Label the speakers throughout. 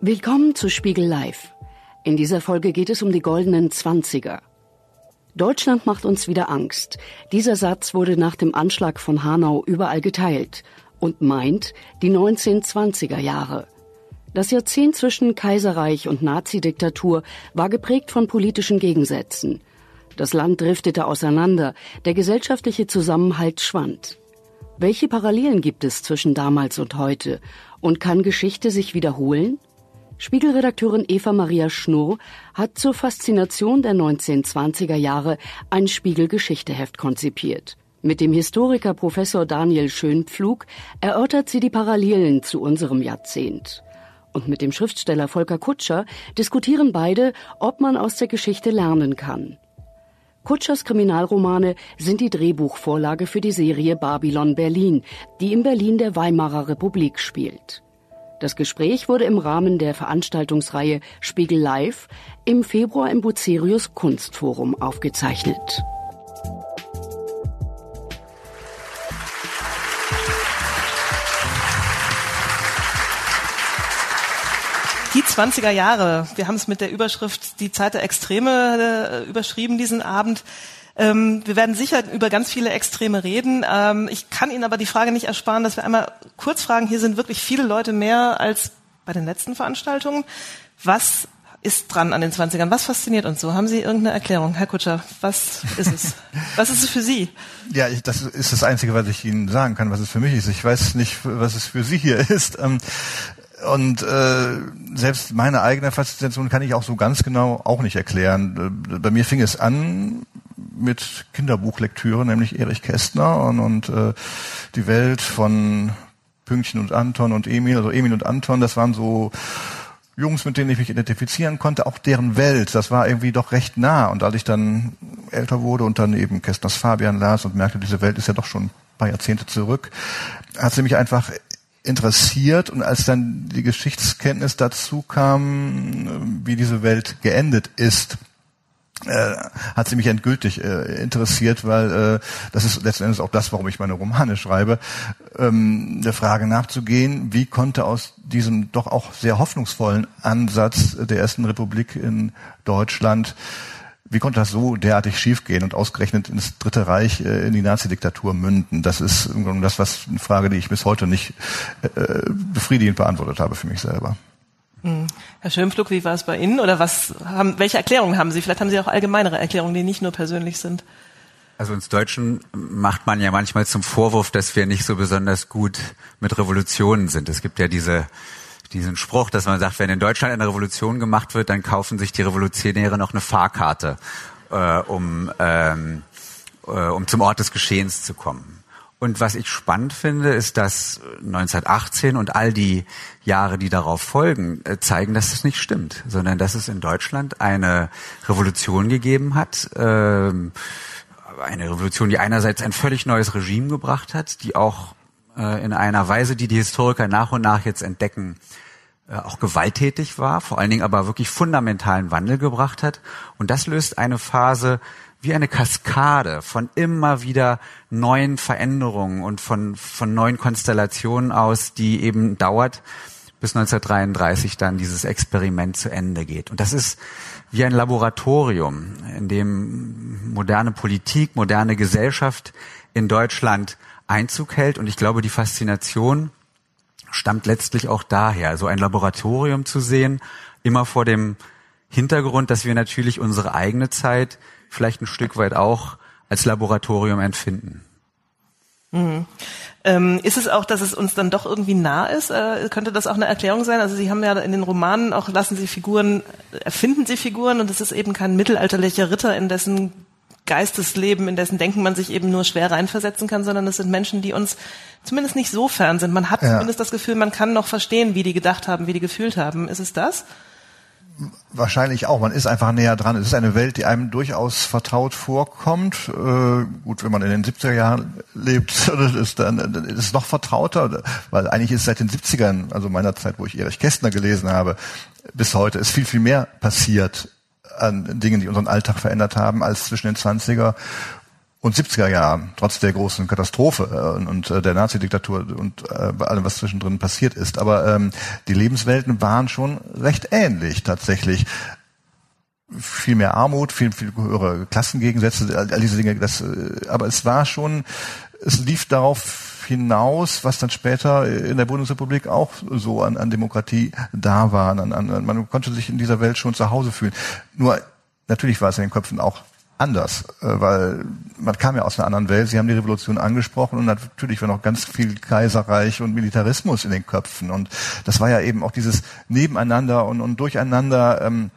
Speaker 1: Willkommen zu Spiegel Live. In dieser Folge geht es um die goldenen Zwanziger. Deutschland macht uns wieder Angst. Dieser Satz wurde nach dem Anschlag von Hanau überall geteilt und meint die 1920er Jahre. Das Jahrzehnt zwischen Kaiserreich und Nazidiktatur war geprägt von politischen Gegensätzen. Das Land driftete auseinander, der gesellschaftliche Zusammenhalt schwand. Welche Parallelen gibt es zwischen damals und heute? Und kann Geschichte sich wiederholen? Spiegelredakteurin Eva Maria Schnurr hat zur Faszination der 1920er Jahre ein Spiegelgeschichteheft konzipiert. Mit dem Historiker Professor Daniel Schönpflug erörtert sie die Parallelen zu unserem Jahrzehnt. Und mit dem Schriftsteller Volker Kutscher diskutieren beide, ob man aus der Geschichte lernen kann. Kutschers Kriminalromane sind die Drehbuchvorlage für die Serie Babylon Berlin, die im Berlin der Weimarer Republik spielt. Das Gespräch wurde im Rahmen der Veranstaltungsreihe Spiegel Live im Februar im Bucerius Kunstforum aufgezeichnet.
Speaker 2: Die 20er Jahre. Wir haben es mit der Überschrift Die Zeit der Extreme äh, überschrieben diesen Abend. Ähm, wir werden sicher über ganz viele Extreme reden. Ähm, ich kann Ihnen aber die Frage nicht ersparen, dass wir einmal kurz fragen, hier sind wirklich viele Leute mehr als bei den letzten Veranstaltungen. Was ist dran an den 20ern? Was fasziniert uns so? Haben Sie irgendeine Erklärung, Herr Kutscher? Was ist es? was ist es für Sie?
Speaker 3: Ja, ich, das ist das Einzige, was ich Ihnen sagen kann, was es für mich ist. Ich weiß nicht, was es für Sie hier ist. Ähm, und äh, selbst meine eigene Faszination kann ich auch so ganz genau auch nicht erklären. Äh, bei mir fing es an mit Kinderbuchlektüre, nämlich Erich Kästner und, und äh, die Welt von Pünktchen und Anton und Emil, also Emil und Anton, das waren so Jungs, mit denen ich mich identifizieren konnte, auch deren Welt, das war irgendwie doch recht nah. Und als ich dann älter wurde und dann eben Kästners Fabian las und merkte, diese Welt ist ja doch schon ein paar Jahrzehnte zurück, hat sie mich einfach interessiert und als dann die Geschichtskenntnis dazu kam, wie diese Welt geendet ist, äh, hat sie mich endgültig äh, interessiert, weil äh, das ist letzten Endes auch das, warum ich meine Romane schreibe, ähm, der Frage nachzugehen, wie konnte aus diesem doch auch sehr hoffnungsvollen Ansatz der ersten Republik in Deutschland wie konnte das so derartig schiefgehen und ausgerechnet ins Dritte Reich äh, in die Nazi-Diktatur münden? Das ist das, was eine Frage, die ich bis heute nicht äh, befriedigend beantwortet habe für mich selber.
Speaker 2: Hm. Herr Schirmflug, wie war es bei Ihnen? Oder was haben, welche Erklärungen haben Sie? Vielleicht haben Sie auch allgemeinere Erklärungen, die nicht nur persönlich sind.
Speaker 4: Also uns Deutschen macht man ja manchmal zum Vorwurf, dass wir nicht so besonders gut mit Revolutionen sind. Es gibt ja diese, diesen Spruch, dass man sagt, wenn in Deutschland eine Revolution gemacht wird, dann kaufen sich die Revolutionäre noch eine Fahrkarte, äh, um, ähm, äh, um zum Ort des Geschehens zu kommen. Und was ich spannend finde, ist, dass 1918 und all die Jahre, die darauf folgen, äh, zeigen, dass das nicht stimmt, sondern dass es in Deutschland eine Revolution gegeben hat, ähm, eine Revolution, die einerseits ein völlig neues Regime gebracht hat, die auch äh, in einer Weise, die die Historiker nach und nach jetzt entdecken, äh, auch gewalttätig war, vor allen Dingen aber wirklich fundamentalen Wandel gebracht hat. Und das löst eine Phase wie eine Kaskade von immer wieder neuen Veränderungen und von, von neuen Konstellationen aus, die eben dauert, bis 1933 dann dieses Experiment zu Ende geht. Und das ist wie ein Laboratorium, in dem moderne Politik, moderne Gesellschaft in Deutschland Einzug hält. Und ich glaube, die Faszination stammt letztlich auch daher, so ein Laboratorium zu sehen, immer vor dem Hintergrund, dass wir natürlich unsere eigene Zeit vielleicht ein Stück weit auch als Laboratorium empfinden.
Speaker 2: Mhm. Ähm, ist es auch, dass es uns dann doch irgendwie nah ist? Äh, könnte das auch eine Erklärung sein? Also Sie haben ja in den Romanen auch lassen Sie Figuren, erfinden Sie Figuren und es ist eben kein mittelalterlicher Ritter, in dessen Geistesleben, in dessen Denken man sich eben nur schwer reinversetzen kann, sondern es sind Menschen, die uns zumindest nicht so fern sind. Man hat ja. zumindest das Gefühl, man kann noch verstehen, wie die gedacht haben, wie die gefühlt haben. Ist es das?
Speaker 3: Wahrscheinlich auch. Man ist einfach näher dran. Es ist eine Welt, die einem durchaus vertraut vorkommt. Äh, gut, wenn man in den 70er Jahren lebt, ist dann ist es noch vertrauter, weil eigentlich ist seit den 70ern, also meiner Zeit, wo ich Erich Kästner gelesen habe, bis heute ist viel, viel mehr passiert an Dingen, die unseren Alltag verändert haben, als zwischen den 20er und 70er Jahren, trotz der großen Katastrophe äh, und äh, der Nazi-Diktatur und äh, allem, was zwischendrin passiert ist. Aber ähm, die Lebenswelten waren schon recht ähnlich tatsächlich. Viel mehr Armut, viel, viel höhere Klassengegensätze, all, all diese Dinge. Das, äh, aber es war schon, es lief darauf hinaus, was dann später in der Bundesrepublik auch so an, an Demokratie da war. An, an, man konnte sich in dieser Welt schon zu Hause fühlen. Nur natürlich war es in den Köpfen auch anders, äh, weil man kam ja aus einer anderen Welt. Sie haben die Revolution angesprochen und natürlich war noch ganz viel Kaiserreich und Militarismus in den Köpfen und das war ja eben auch dieses Nebeneinander und, und Durcheinander. Ähm,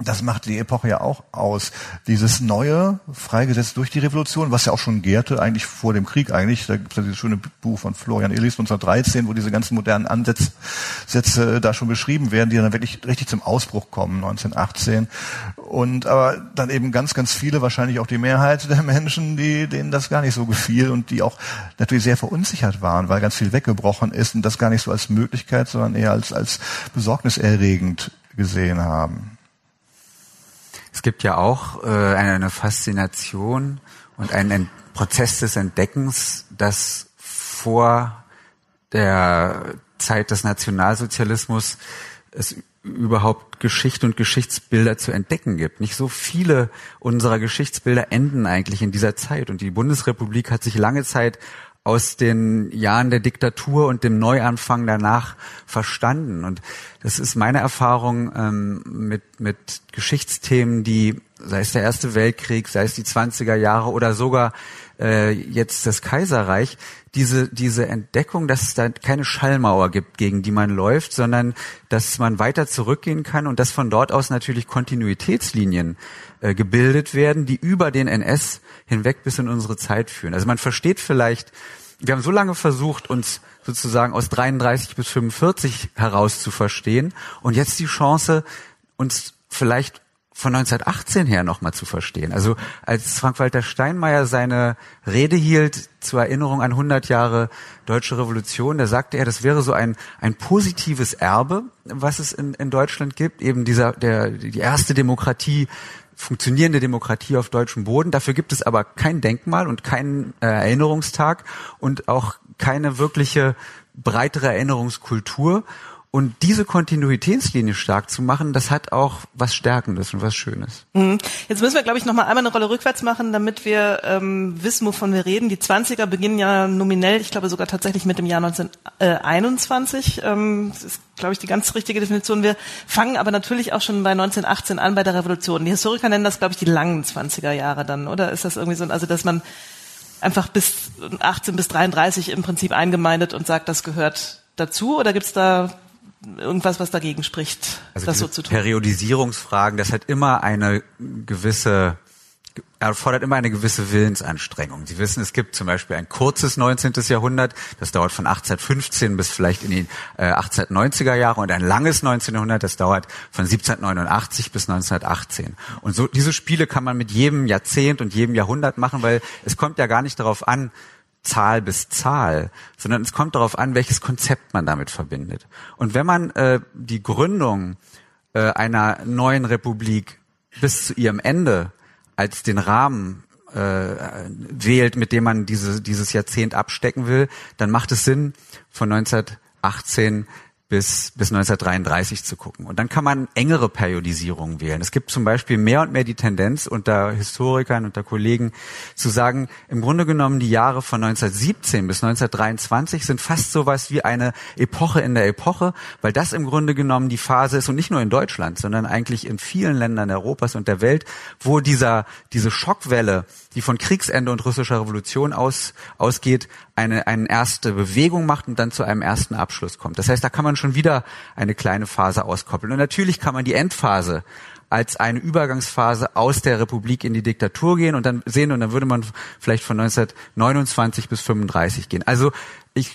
Speaker 3: das macht die Epoche ja auch aus. Dieses Neue, freigesetzt durch die Revolution, was ja auch schon gärte, eigentlich vor dem Krieg eigentlich. Da gibt es ja dieses schöne Buch von Florian Illis 1913, wo diese ganzen modernen Ansätze da schon beschrieben werden, die dann wirklich richtig zum Ausbruch kommen, 1918. Und aber dann eben ganz, ganz viele, wahrscheinlich auch die Mehrheit der Menschen, die, denen das gar nicht so gefiel und die auch natürlich sehr verunsichert waren, weil ganz viel weggebrochen ist und das gar nicht so als Möglichkeit, sondern eher als, als besorgniserregend gesehen haben.
Speaker 4: Es gibt ja auch äh, eine Faszination und einen Prozess des Entdeckens, dass vor der Zeit des Nationalsozialismus es überhaupt Geschichte und Geschichtsbilder zu entdecken gibt. Nicht so viele unserer Geschichtsbilder enden eigentlich in dieser Zeit. Und die Bundesrepublik hat sich lange Zeit aus den Jahren der Diktatur und dem Neuanfang danach verstanden. Und das ist meine Erfahrung ähm, mit, mit Geschichtsthemen, die, sei es der Erste Weltkrieg, sei es die 20er Jahre oder sogar äh, jetzt das Kaiserreich, diese, diese Entdeckung, dass es da keine Schallmauer gibt, gegen die man läuft, sondern dass man weiter zurückgehen kann und dass von dort aus natürlich Kontinuitätslinien äh, gebildet werden, die über den NS hinweg bis in unsere Zeit führen. Also man versteht vielleicht, wir haben so lange versucht, uns sozusagen aus 33 bis 45 heraus zu verstehen und jetzt die Chance, uns vielleicht von 1918 her nochmal zu verstehen. Also als Frank-Walter Steinmeier seine Rede hielt zur Erinnerung an 100 Jahre Deutsche Revolution, da sagte er, das wäre so ein, ein positives Erbe, was es in, in Deutschland gibt, eben dieser, der, die erste Demokratie, funktionierende Demokratie auf deutschem Boden. Dafür gibt es aber kein Denkmal und keinen äh, Erinnerungstag und auch keine wirkliche breitere Erinnerungskultur. Und diese Kontinuitätslinie stark zu machen, das hat auch was Stärkendes und was Schönes.
Speaker 2: Mhm. Jetzt müssen wir, glaube ich, noch mal einmal eine Rolle rückwärts machen, damit wir ähm, wissen, wovon wir reden. Die 20er beginnen ja nominell, ich glaube sogar tatsächlich mit dem Jahr 1921. Ähm, das ist, glaube ich, die ganz richtige Definition. Wir fangen aber natürlich auch schon bei 1918 an, bei der Revolution. Die Historiker nennen das, glaube ich, die langen 20er Jahre dann, oder? Ist das irgendwie so, also dass man einfach bis 18 bis 33 im Prinzip eingemeindet und sagt, das gehört dazu? Oder gibt's da irgendwas, was dagegen spricht,
Speaker 4: also
Speaker 2: das so zu tun.
Speaker 4: Periodisierungsfragen, das hat immer eine gewisse erfordert immer eine gewisse Willensanstrengung. Sie wissen, es gibt zum Beispiel ein kurzes 19. Jahrhundert, das dauert von 1815 bis vielleicht in die äh, 1890er Jahre und ein langes 19. Jahrhundert, das dauert von 1789 bis 1918. Und so diese Spiele kann man mit jedem Jahrzehnt und jedem Jahrhundert machen, weil es kommt ja gar nicht darauf an, Zahl bis Zahl, sondern es kommt darauf an, welches Konzept man damit verbindet. Und wenn man äh, die Gründung äh, einer neuen Republik bis zu ihrem Ende als den Rahmen äh, wählt, mit dem man diese, dieses Jahrzehnt abstecken will, dann macht es Sinn, von 1918 bis, bis 1933 zu gucken. Und dann kann man engere Periodisierungen wählen. Es gibt zum Beispiel mehr und mehr die Tendenz unter Historikern, unter Kollegen zu sagen, im Grunde genommen die Jahre von 1917 bis 1923 sind fast sowas wie eine Epoche in der Epoche, weil das im Grunde genommen die Phase ist und nicht nur in Deutschland, sondern eigentlich in vielen Ländern Europas und der Welt, wo dieser, diese Schockwelle, die von Kriegsende und russischer Revolution aus, ausgeht, eine, eine erste Bewegung macht und dann zu einem ersten Abschluss kommt. Das heißt, da kann man schon wieder eine kleine Phase auskoppeln. Und natürlich kann man die Endphase als eine Übergangsphase aus der Republik in die Diktatur gehen und dann sehen und dann würde man vielleicht von 1929 bis 35 gehen. Also ich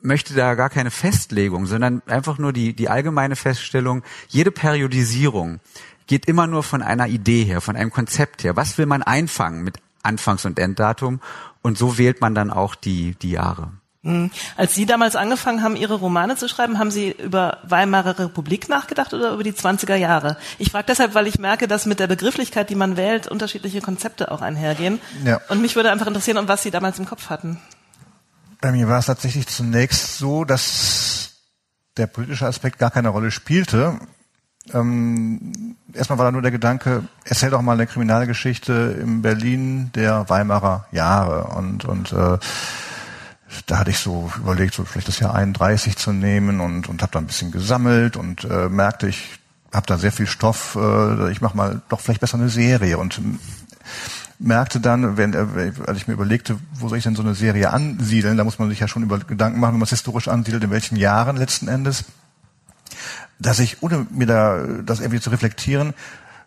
Speaker 4: möchte da gar keine Festlegung, sondern einfach nur die, die allgemeine Feststellung, jede Periodisierung geht immer nur von einer Idee her, von einem Konzept her. Was will man einfangen mit Anfangs- und Enddatum? Und so wählt man dann auch die, die Jahre.
Speaker 2: Mhm. Als Sie damals angefangen haben, Ihre Romane zu schreiben, haben Sie über Weimarer Republik nachgedacht oder über die 20er Jahre? Ich frage deshalb, weil ich merke, dass mit der Begrifflichkeit, die man wählt, unterschiedliche Konzepte auch einhergehen. Ja. Und mich würde einfach interessieren, um was Sie damals im Kopf hatten.
Speaker 3: Bei mir war es tatsächlich zunächst so, dass der politische Aspekt gar keine Rolle spielte. Ähm, erstmal war da nur der Gedanke, erzähl doch mal eine Kriminalgeschichte in Berlin der Weimarer Jahre. Und und äh, da hatte ich so überlegt, so vielleicht das Jahr 31 zu nehmen und, und habe da ein bisschen gesammelt und äh, merkte, ich habe da sehr viel Stoff, äh, ich mache mal doch vielleicht besser eine Serie. Und merkte dann, wenn, äh, als ich mir überlegte, wo soll ich denn so eine Serie ansiedeln, da muss man sich ja schon über Gedanken machen, wenn man es historisch ansiedelt, in welchen Jahren letzten Endes, dass ich, ohne mir da das irgendwie zu reflektieren,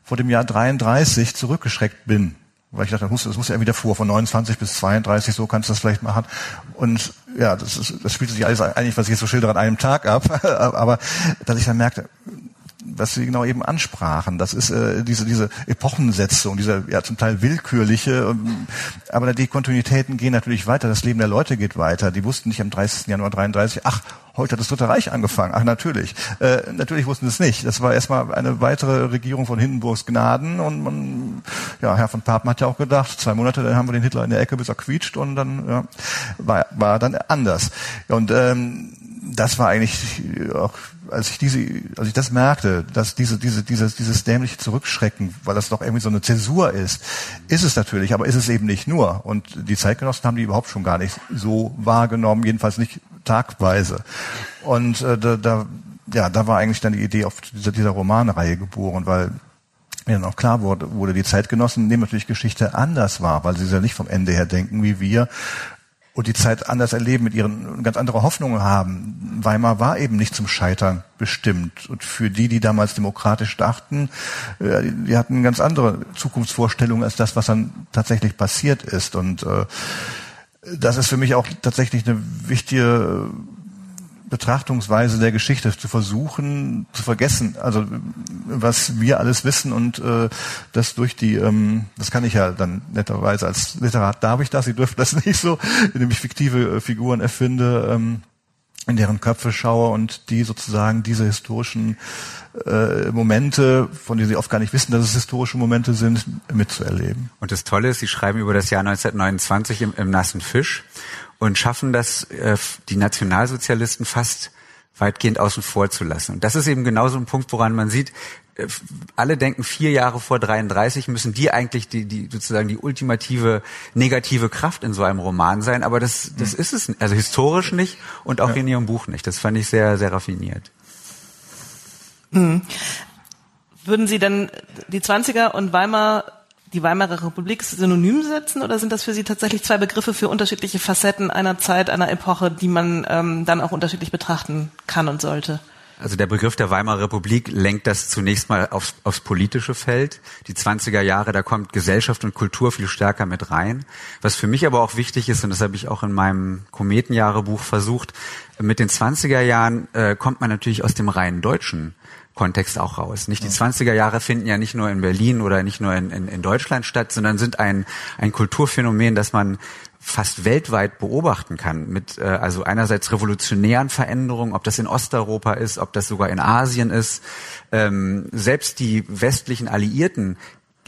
Speaker 3: vor dem Jahr 33 zurückgeschreckt bin weil ich dachte, das muss, das muss ja irgendwie davor, von 29 bis 32, so kannst du das vielleicht machen. Und ja, das, ist, das spielt sich alles eigentlich, was ich jetzt so schildere, an einem Tag ab. Aber dass ich dann merkte, was Sie genau eben ansprachen. Das ist äh, diese diese Epochensetzung, dieser ja zum Teil willkürliche, ähm, aber die Kontinuitäten gehen natürlich weiter. Das Leben der Leute geht weiter. Die wussten nicht am 30. Januar 33, ach, heute hat das Dritte Reich angefangen. Ach, natürlich. Äh, natürlich wussten sie es nicht. Das war erstmal eine weitere Regierung von Hindenburgs Gnaden und man, ja, Herr von Papen hat ja auch gedacht, zwei Monate, dann haben wir den Hitler in der Ecke, bis er quietscht und dann ja, war, war dann anders. Und ähm, das war eigentlich auch, als ich diese, als ich das merkte, dass diese, diese, dieses, dieses dämliche Zurückschrecken, weil das doch irgendwie so eine Zäsur ist, ist es natürlich, aber ist es eben nicht nur. Und die Zeitgenossen haben die überhaupt schon gar nicht so wahrgenommen, jedenfalls nicht tagweise. Und äh, da, da, ja, da war eigentlich dann die Idee auf dieser, dieser Romanreihe geboren, weil mir dann auch klar wurde, wurde, die Zeitgenossen nehmen natürlich Geschichte anders wahr, weil sie ja nicht vom Ende her denken wie wir, und die Zeit anders erleben, mit ihren ganz andere Hoffnungen haben. Weimar war eben nicht zum Scheitern bestimmt. Und für die, die damals demokratisch dachten, äh, die hatten ganz andere Zukunftsvorstellung als das, was dann tatsächlich passiert ist. Und äh, das ist für mich auch tatsächlich eine wichtige Betrachtungsweise der Geschichte zu versuchen zu vergessen, also was wir alles wissen und äh, das durch die, ähm, das kann ich ja dann netterweise als Literat darf ich das, Sie dürfen das nicht so, indem ich fiktive äh, Figuren erfinde, ähm, in deren Köpfe schaue und die sozusagen diese historischen äh, Momente, von denen sie oft gar nicht wissen, dass es historische Momente sind, mitzuerleben.
Speaker 4: Und das Tolle ist, Sie schreiben über das Jahr 1929 im, im Nassen Fisch und schaffen das, äh, die Nationalsozialisten fast weitgehend außen vor zu lassen. Und das ist eben genau so ein Punkt, woran man sieht, äh, alle denken vier Jahre vor 33 müssen die eigentlich die, die sozusagen die ultimative negative Kraft in so einem Roman sein, aber das, das mhm. ist es, also historisch nicht und auch ja. in ihrem Buch nicht. Das fand ich sehr, sehr raffiniert.
Speaker 2: Mhm. Würden Sie denn die 20er und Weimar die Weimarer Republik synonym setzen oder sind das für Sie tatsächlich zwei Begriffe für unterschiedliche Facetten einer Zeit, einer Epoche, die man ähm, dann auch unterschiedlich betrachten kann und sollte?
Speaker 4: Also der Begriff der Weimarer Republik lenkt das zunächst mal aufs, aufs politische Feld. Die 20er Jahre, da kommt Gesellschaft und Kultur viel stärker mit rein. Was für mich aber auch wichtig ist, und das habe ich auch in meinem Kometenjahrebuch versucht, mit den 20er Jahren äh, kommt man natürlich aus dem reinen Deutschen Kontext auch raus. Nicht die 20er Jahre finden ja nicht nur in Berlin oder nicht nur in, in, in Deutschland statt, sondern sind ein, ein Kulturphänomen, das man fast weltweit beobachten kann mit äh, also einerseits revolutionären Veränderungen, ob das in Osteuropa ist, ob das sogar in Asien ist. Ähm, selbst die westlichen Alliierten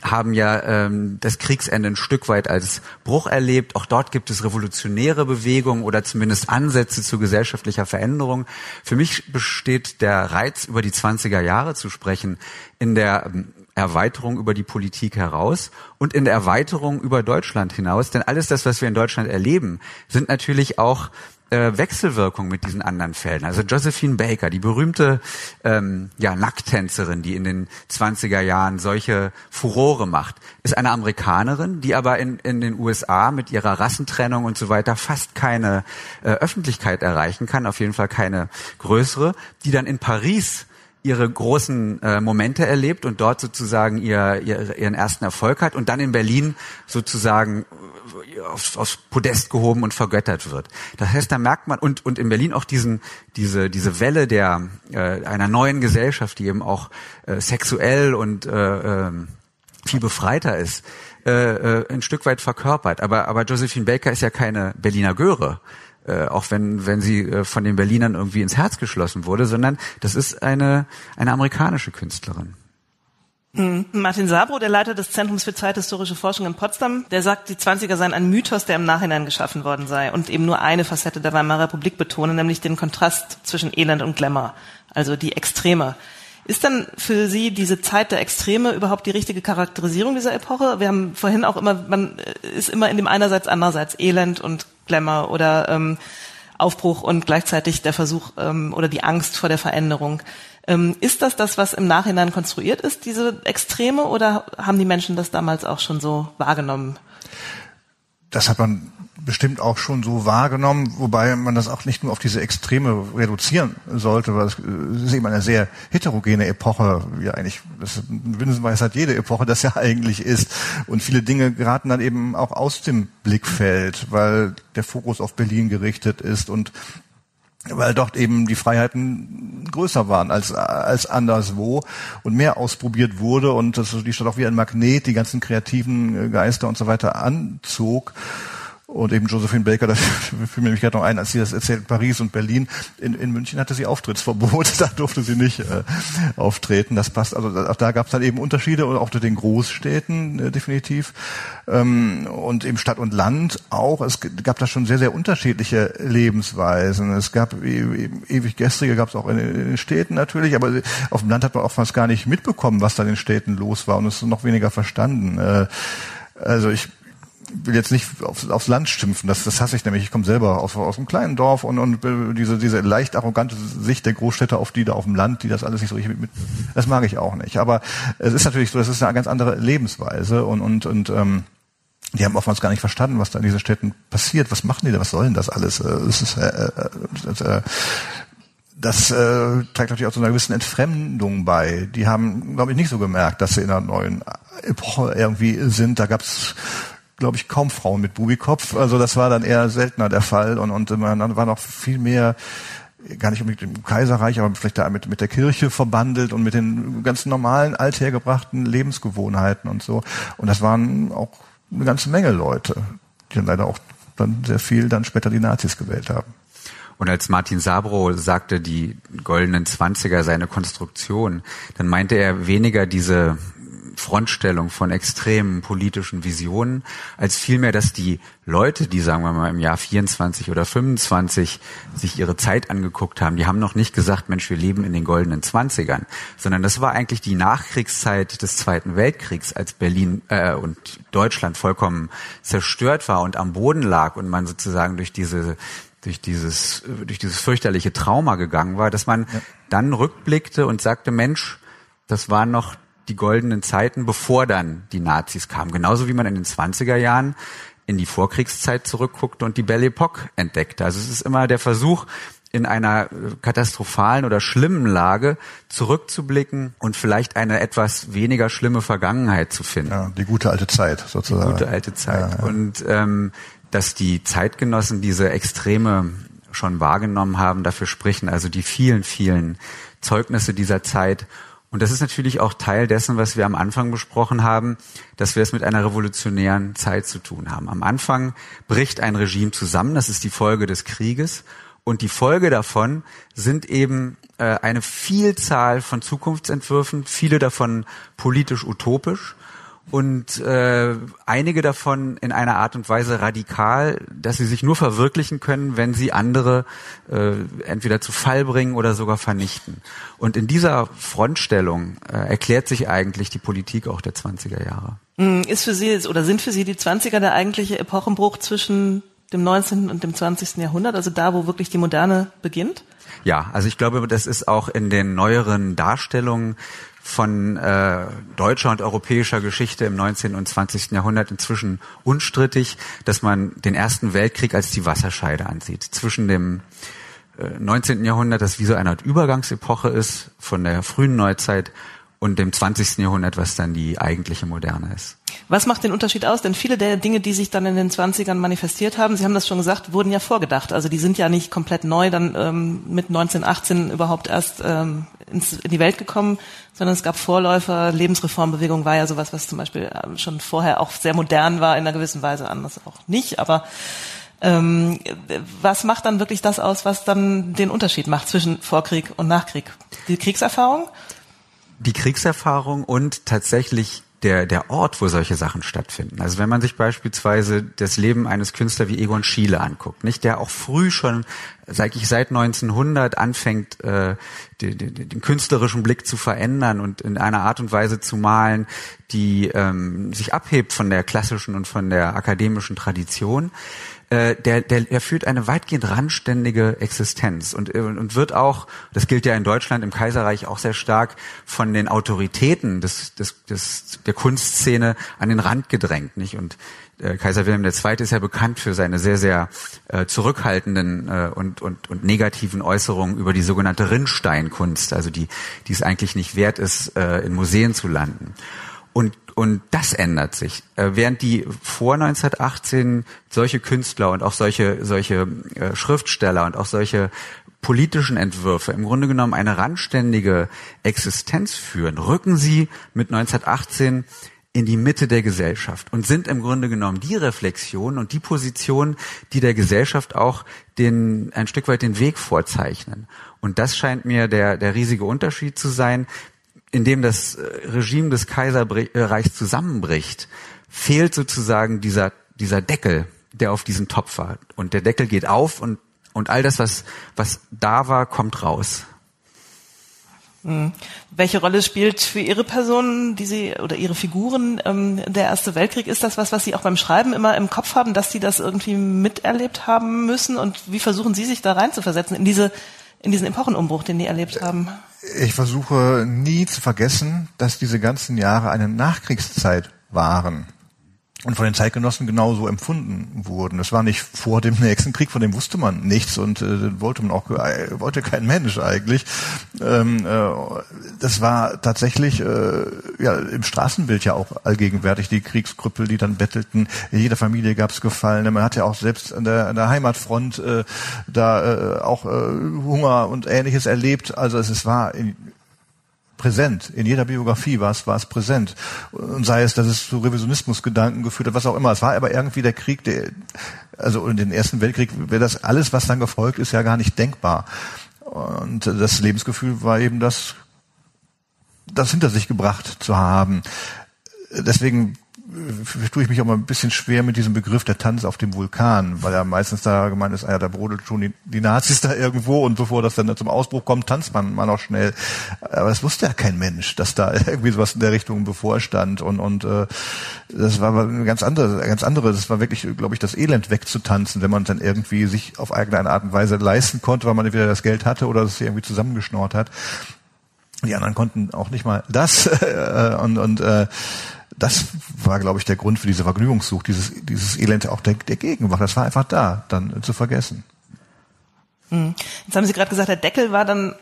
Speaker 4: haben ja ähm, das Kriegsende ein Stück weit als Bruch erlebt. Auch dort gibt es revolutionäre Bewegungen oder zumindest Ansätze zu gesellschaftlicher Veränderung. Für mich besteht der Reiz, über die 20er Jahre zu sprechen, in der ähm, Erweiterung über die Politik heraus und in der Erweiterung über Deutschland hinaus. Denn alles das, was wir in Deutschland erleben, sind natürlich auch äh, Wechselwirkung mit diesen anderen Feldern. Also Josephine Baker, die berühmte ähm, ja, Nacktänzerin, die in den 20er Jahren solche Furore macht, ist eine Amerikanerin, die aber in, in den USA mit ihrer Rassentrennung und so weiter fast keine äh, Öffentlichkeit erreichen kann, auf jeden Fall keine größere, die dann in Paris ihre großen äh, Momente erlebt und dort sozusagen ihr, ihr, ihren ersten Erfolg hat und dann in Berlin sozusagen aufs, aufs Podest gehoben und vergöttert wird. Das heißt, da merkt man und und in Berlin auch diesen diese diese Welle der äh, einer neuen Gesellschaft, die eben auch äh, sexuell und äh, äh, viel befreiter ist, äh, äh, ein Stück weit verkörpert. Aber aber Josephine Baker ist ja keine Berliner Göre äh, auch wenn, wenn sie äh, von den Berlinern irgendwie ins Herz geschlossen wurde, sondern das ist eine, eine amerikanische Künstlerin.
Speaker 2: Hm. Martin Sabro, der Leiter des Zentrums für zeithistorische Forschung in Potsdam, der sagt, die 20er seien ein Mythos, der im Nachhinein geschaffen worden sei und eben nur eine Facette der Weimarer Republik betone, nämlich den Kontrast zwischen Elend und Glamour, also die Extreme. Ist dann für Sie diese Zeit der Extreme überhaupt die richtige Charakterisierung dieser Epoche? Wir haben vorhin auch immer, man ist immer in dem einerseits, andererseits Elend und Glamour oder ähm, Aufbruch und gleichzeitig der Versuch ähm, oder die Angst vor der Veränderung. Ähm, ist das das, was im Nachhinein konstruiert ist, diese Extreme, oder haben die Menschen das damals auch schon so wahrgenommen?
Speaker 3: Das hat man bestimmt auch schon so wahrgenommen, wobei man das auch nicht nur auf diese Extreme reduzieren sollte, weil es ist eben eine sehr heterogene Epoche, wie eigentlich das Binsenweisheit jede Epoche das ja eigentlich ist. Und viele Dinge geraten dann eben auch aus dem Blickfeld, weil der Fokus auf Berlin gerichtet ist und weil dort eben die Freiheiten größer waren als, als anderswo und mehr ausprobiert wurde und das, die Stadt auch wie ein Magnet die ganzen kreativen Geister und so weiter anzog. Und eben Josephine Baker, das fiel mir nämlich gerade noch ein, als sie das erzählt, Paris und Berlin. In, in München hatte sie Auftrittsverbot, da durfte sie nicht äh, auftreten. Das passt, also auch da gab es dann eben Unterschiede, auch zu den Großstädten äh, definitiv. Ähm, und eben Stadt und Land auch. Es gab da schon sehr, sehr unterschiedliche Lebensweisen. Es gab e, e ewig gestrige, gab es auch in, in, den Städten natürlich, aber auf dem Land hat man fast gar nicht mitbekommen, was da in den Städten los war und es noch weniger verstanden. Äh, also ich will jetzt nicht aufs, aufs Land schimpfen, das, das hasse ich nämlich. Ich komme selber aus, aus einem kleinen Dorf und, und diese, diese leicht arrogante Sicht der Großstädter auf die da auf dem Land, die das alles nicht so richtig mit, das mag ich auch nicht. Aber es ist natürlich so, das ist eine ganz andere Lebensweise und, und, und ähm, die haben oftmals gar nicht verstanden, was da in diesen Städten passiert. Was machen die da? Was soll denn das alles? Das ist, äh, äh, das, äh, das äh, trägt natürlich auch zu einer gewissen Entfremdung bei. Die haben, glaube ich, nicht so gemerkt, dass sie in einer neuen Epoche irgendwie sind. Da gab's glaube ich, kaum Frauen mit Bubikopf. Also das war dann eher seltener der Fall und, und man war noch viel mehr gar nicht unbedingt im Kaiserreich, aber vielleicht da mit, mit der Kirche verbandelt und mit den ganz normalen, althergebrachten Lebensgewohnheiten und so. Und das waren auch eine ganze Menge Leute, die dann leider auch dann sehr viel dann später die Nazis gewählt haben.
Speaker 4: Und als Martin Sabro sagte, die goldenen Zwanziger seine Konstruktion, dann meinte er weniger diese Frontstellung von extremen politischen Visionen, als vielmehr, dass die Leute, die sagen wir mal im Jahr 24 oder 25 sich ihre Zeit angeguckt haben, die haben noch nicht gesagt, Mensch, wir leben in den goldenen Zwanzigern, sondern das war eigentlich die Nachkriegszeit des Zweiten Weltkriegs, als Berlin äh, und Deutschland vollkommen zerstört war und am Boden lag und man sozusagen durch diese durch dieses durch dieses fürchterliche Trauma gegangen war, dass man ja. dann rückblickte und sagte, Mensch, das waren noch die goldenen Zeiten, bevor dann die Nazis kamen. Genauso wie man in den 20er Jahren in die Vorkriegszeit zurückguckte und die Belle Epoque entdeckte. Also es ist immer der Versuch, in einer katastrophalen oder schlimmen Lage zurückzublicken und vielleicht eine etwas weniger schlimme Vergangenheit zu finden. Ja,
Speaker 3: die gute alte Zeit sozusagen.
Speaker 4: Die gute alte Zeit. Ja, ja. Und ähm, dass die Zeitgenossen diese Extreme schon wahrgenommen haben, dafür sprechen also die vielen, vielen Zeugnisse dieser Zeit und das ist natürlich auch Teil dessen, was wir am Anfang besprochen haben, dass wir es mit einer revolutionären Zeit zu tun haben. Am Anfang bricht ein Regime zusammen, das ist die Folge des Krieges. Und die Folge davon sind eben äh, eine Vielzahl von Zukunftsentwürfen, viele davon politisch utopisch und äh, einige davon in einer Art und Weise radikal, dass sie sich nur verwirklichen können, wenn sie andere äh, entweder zu Fall bringen oder sogar vernichten. Und in dieser Frontstellung äh, erklärt sich eigentlich die Politik auch der 20er Jahre.
Speaker 2: Hm, ist für Sie oder sind für Sie die 20er der eigentliche Epochenbruch zwischen dem 19. und dem 20. Jahrhundert, also da, wo wirklich die Moderne beginnt?
Speaker 4: Ja, also ich glaube, das ist auch in den neueren Darstellungen von äh, deutscher und europäischer Geschichte im 19. und 20. Jahrhundert inzwischen unstrittig, dass man den Ersten Weltkrieg als die Wasserscheide ansieht. Zwischen dem äh, 19. Jahrhundert, das wie so eine Art Übergangsepoche ist, von der frühen Neuzeit und dem 20. Jahrhundert, was dann die eigentliche Moderne ist.
Speaker 2: Was macht den Unterschied aus? Denn viele der Dinge, die sich dann in den 20ern manifestiert haben, Sie haben das schon gesagt, wurden ja vorgedacht. Also die sind ja nicht komplett neu dann ähm, mit 1918 überhaupt erst ähm, ins, in die Welt gekommen, sondern es gab Vorläufer. Lebensreformbewegung war ja sowas, was zum Beispiel ähm, schon vorher auch sehr modern war, in einer gewissen Weise anders auch nicht. Aber Ähm, was macht dann wirklich das aus, was dann den Unterschied macht zwischen Vorkrieg und Nachkrieg? Die Kriegserfahrung?
Speaker 4: Die Kriegserfahrung und tatsächlich der, der Ort, wo solche Sachen stattfinden. Also wenn man sich beispielsweise das Leben eines Künstlers wie Egon Schiele anguckt, nicht, der auch früh schon, sag ich, seit 1900 anfängt, äh, den, den, den künstlerischen Blick zu verändern und in einer Art und Weise zu malen, die ähm, sich abhebt von der klassischen und von der akademischen Tradition äh, der, der, der führt eine weitgehend randständige Existenz und, äh, und wird auch, das gilt ja in Deutschland, im Kaiserreich auch sehr stark von den Autoritäten des, des, des, der Kunstszene an den Rand gedrängt, nicht? Und äh, Kaiser Wilhelm II. ist ja bekannt für seine sehr, sehr äh, zurückhaltenden äh, und, und, und negativen Äußerungen über die sogenannte Rinnsteinkunst, also die, die es eigentlich nicht wert ist, äh, in Museen zu landen. Und und das ändert sich. Äh, während die vor 1918 solche Künstler und auch solche, solche äh, Schriftsteller und auch solche politischen Entwürfe im Grunde genommen eine randständige Existenz führen, rücken sie mit 1918 in die Mitte der Gesellschaft und sind im Grunde genommen die Reflexion und die Position, die der Gesellschaft auch den, ein Stück weit den Weg vorzeichnen. Und das scheint mir der, der riesige Unterschied zu sein, in dem das äh, Regime des Kaiserreichs zusammenbricht, fehlt sozusagen dieser, dieser Deckel, der auf diesem Topf war. Und der Deckel geht auf und, und all das, was, was da war, kommt raus.
Speaker 2: Hm. Welche Rolle spielt für Ihre Person, die Sie oder Ihre Figuren ähm, der Erste Weltkrieg? Ist das was, was Sie auch beim Schreiben immer im Kopf haben, dass Sie das irgendwie miterlebt haben müssen? Und wie versuchen Sie sich da reinzuversetzen in diese in diesen Epochenumbruch, den die erlebt haben?
Speaker 3: Ich versuche nie zu vergessen, dass diese ganzen Jahre eine Nachkriegszeit waren und von den Zeitgenossen genauso empfunden wurden. Das war nicht vor dem nächsten Krieg, von dem wusste man nichts und äh, wollte man auch äh, wollte kein Mensch eigentlich. Ähm, äh, das war tatsächlich äh, ja im Straßenbild ja auch allgegenwärtig die Kriegskrüppel, die dann bettelten. In jeder Familie gab es Gefallene. Man hat ja auch selbst an der, an der Heimatfront äh, da äh, auch äh, Hunger und Ähnliches erlebt. Also es, es war in, präsent. In jeder Biografie war es, war es präsent. Und sei es, dass es zu Revisionismusgedanken geführt hat, was auch immer. Es war aber irgendwie der Krieg, der, also in den Ersten Weltkrieg wäre das alles, was dann gefolgt ist, ja gar nicht denkbar. Und das Lebensgefühl war eben das, das hinter sich gebracht zu haben. Deswegen tue ich mich auch mal ein bisschen schwer mit diesem Begriff der Tanz auf dem Vulkan, weil ja meistens da gemeint ist, ah ja, da brodelt schon die, die, Nazis da irgendwo und bevor das dann zum Ausbruch kommt, tanzt man mal noch schnell. Aber es wusste ja kein Mensch, dass da irgendwie sowas in der Richtung bevorstand und und äh, das war eine ganz andere, ganz andere. Das war wirklich, glaube ich, das Elend wegzutanzen, wenn man dann irgendwie sich auf eigene Art und Weise leisten konnte, weil man entweder das Geld hatte oder es irgendwie zusammengeschnort hat. Die anderen konnten auch nicht mal das und und äh, das war, glaube ich, der Grund für diese Vergnügungssucht, dieses, dieses Elend auch der, der Gegenwart. Das war einfach da, dann zu vergessen.
Speaker 2: Hm. Jetzt haben Sie gerade gesagt, der Deckel war dann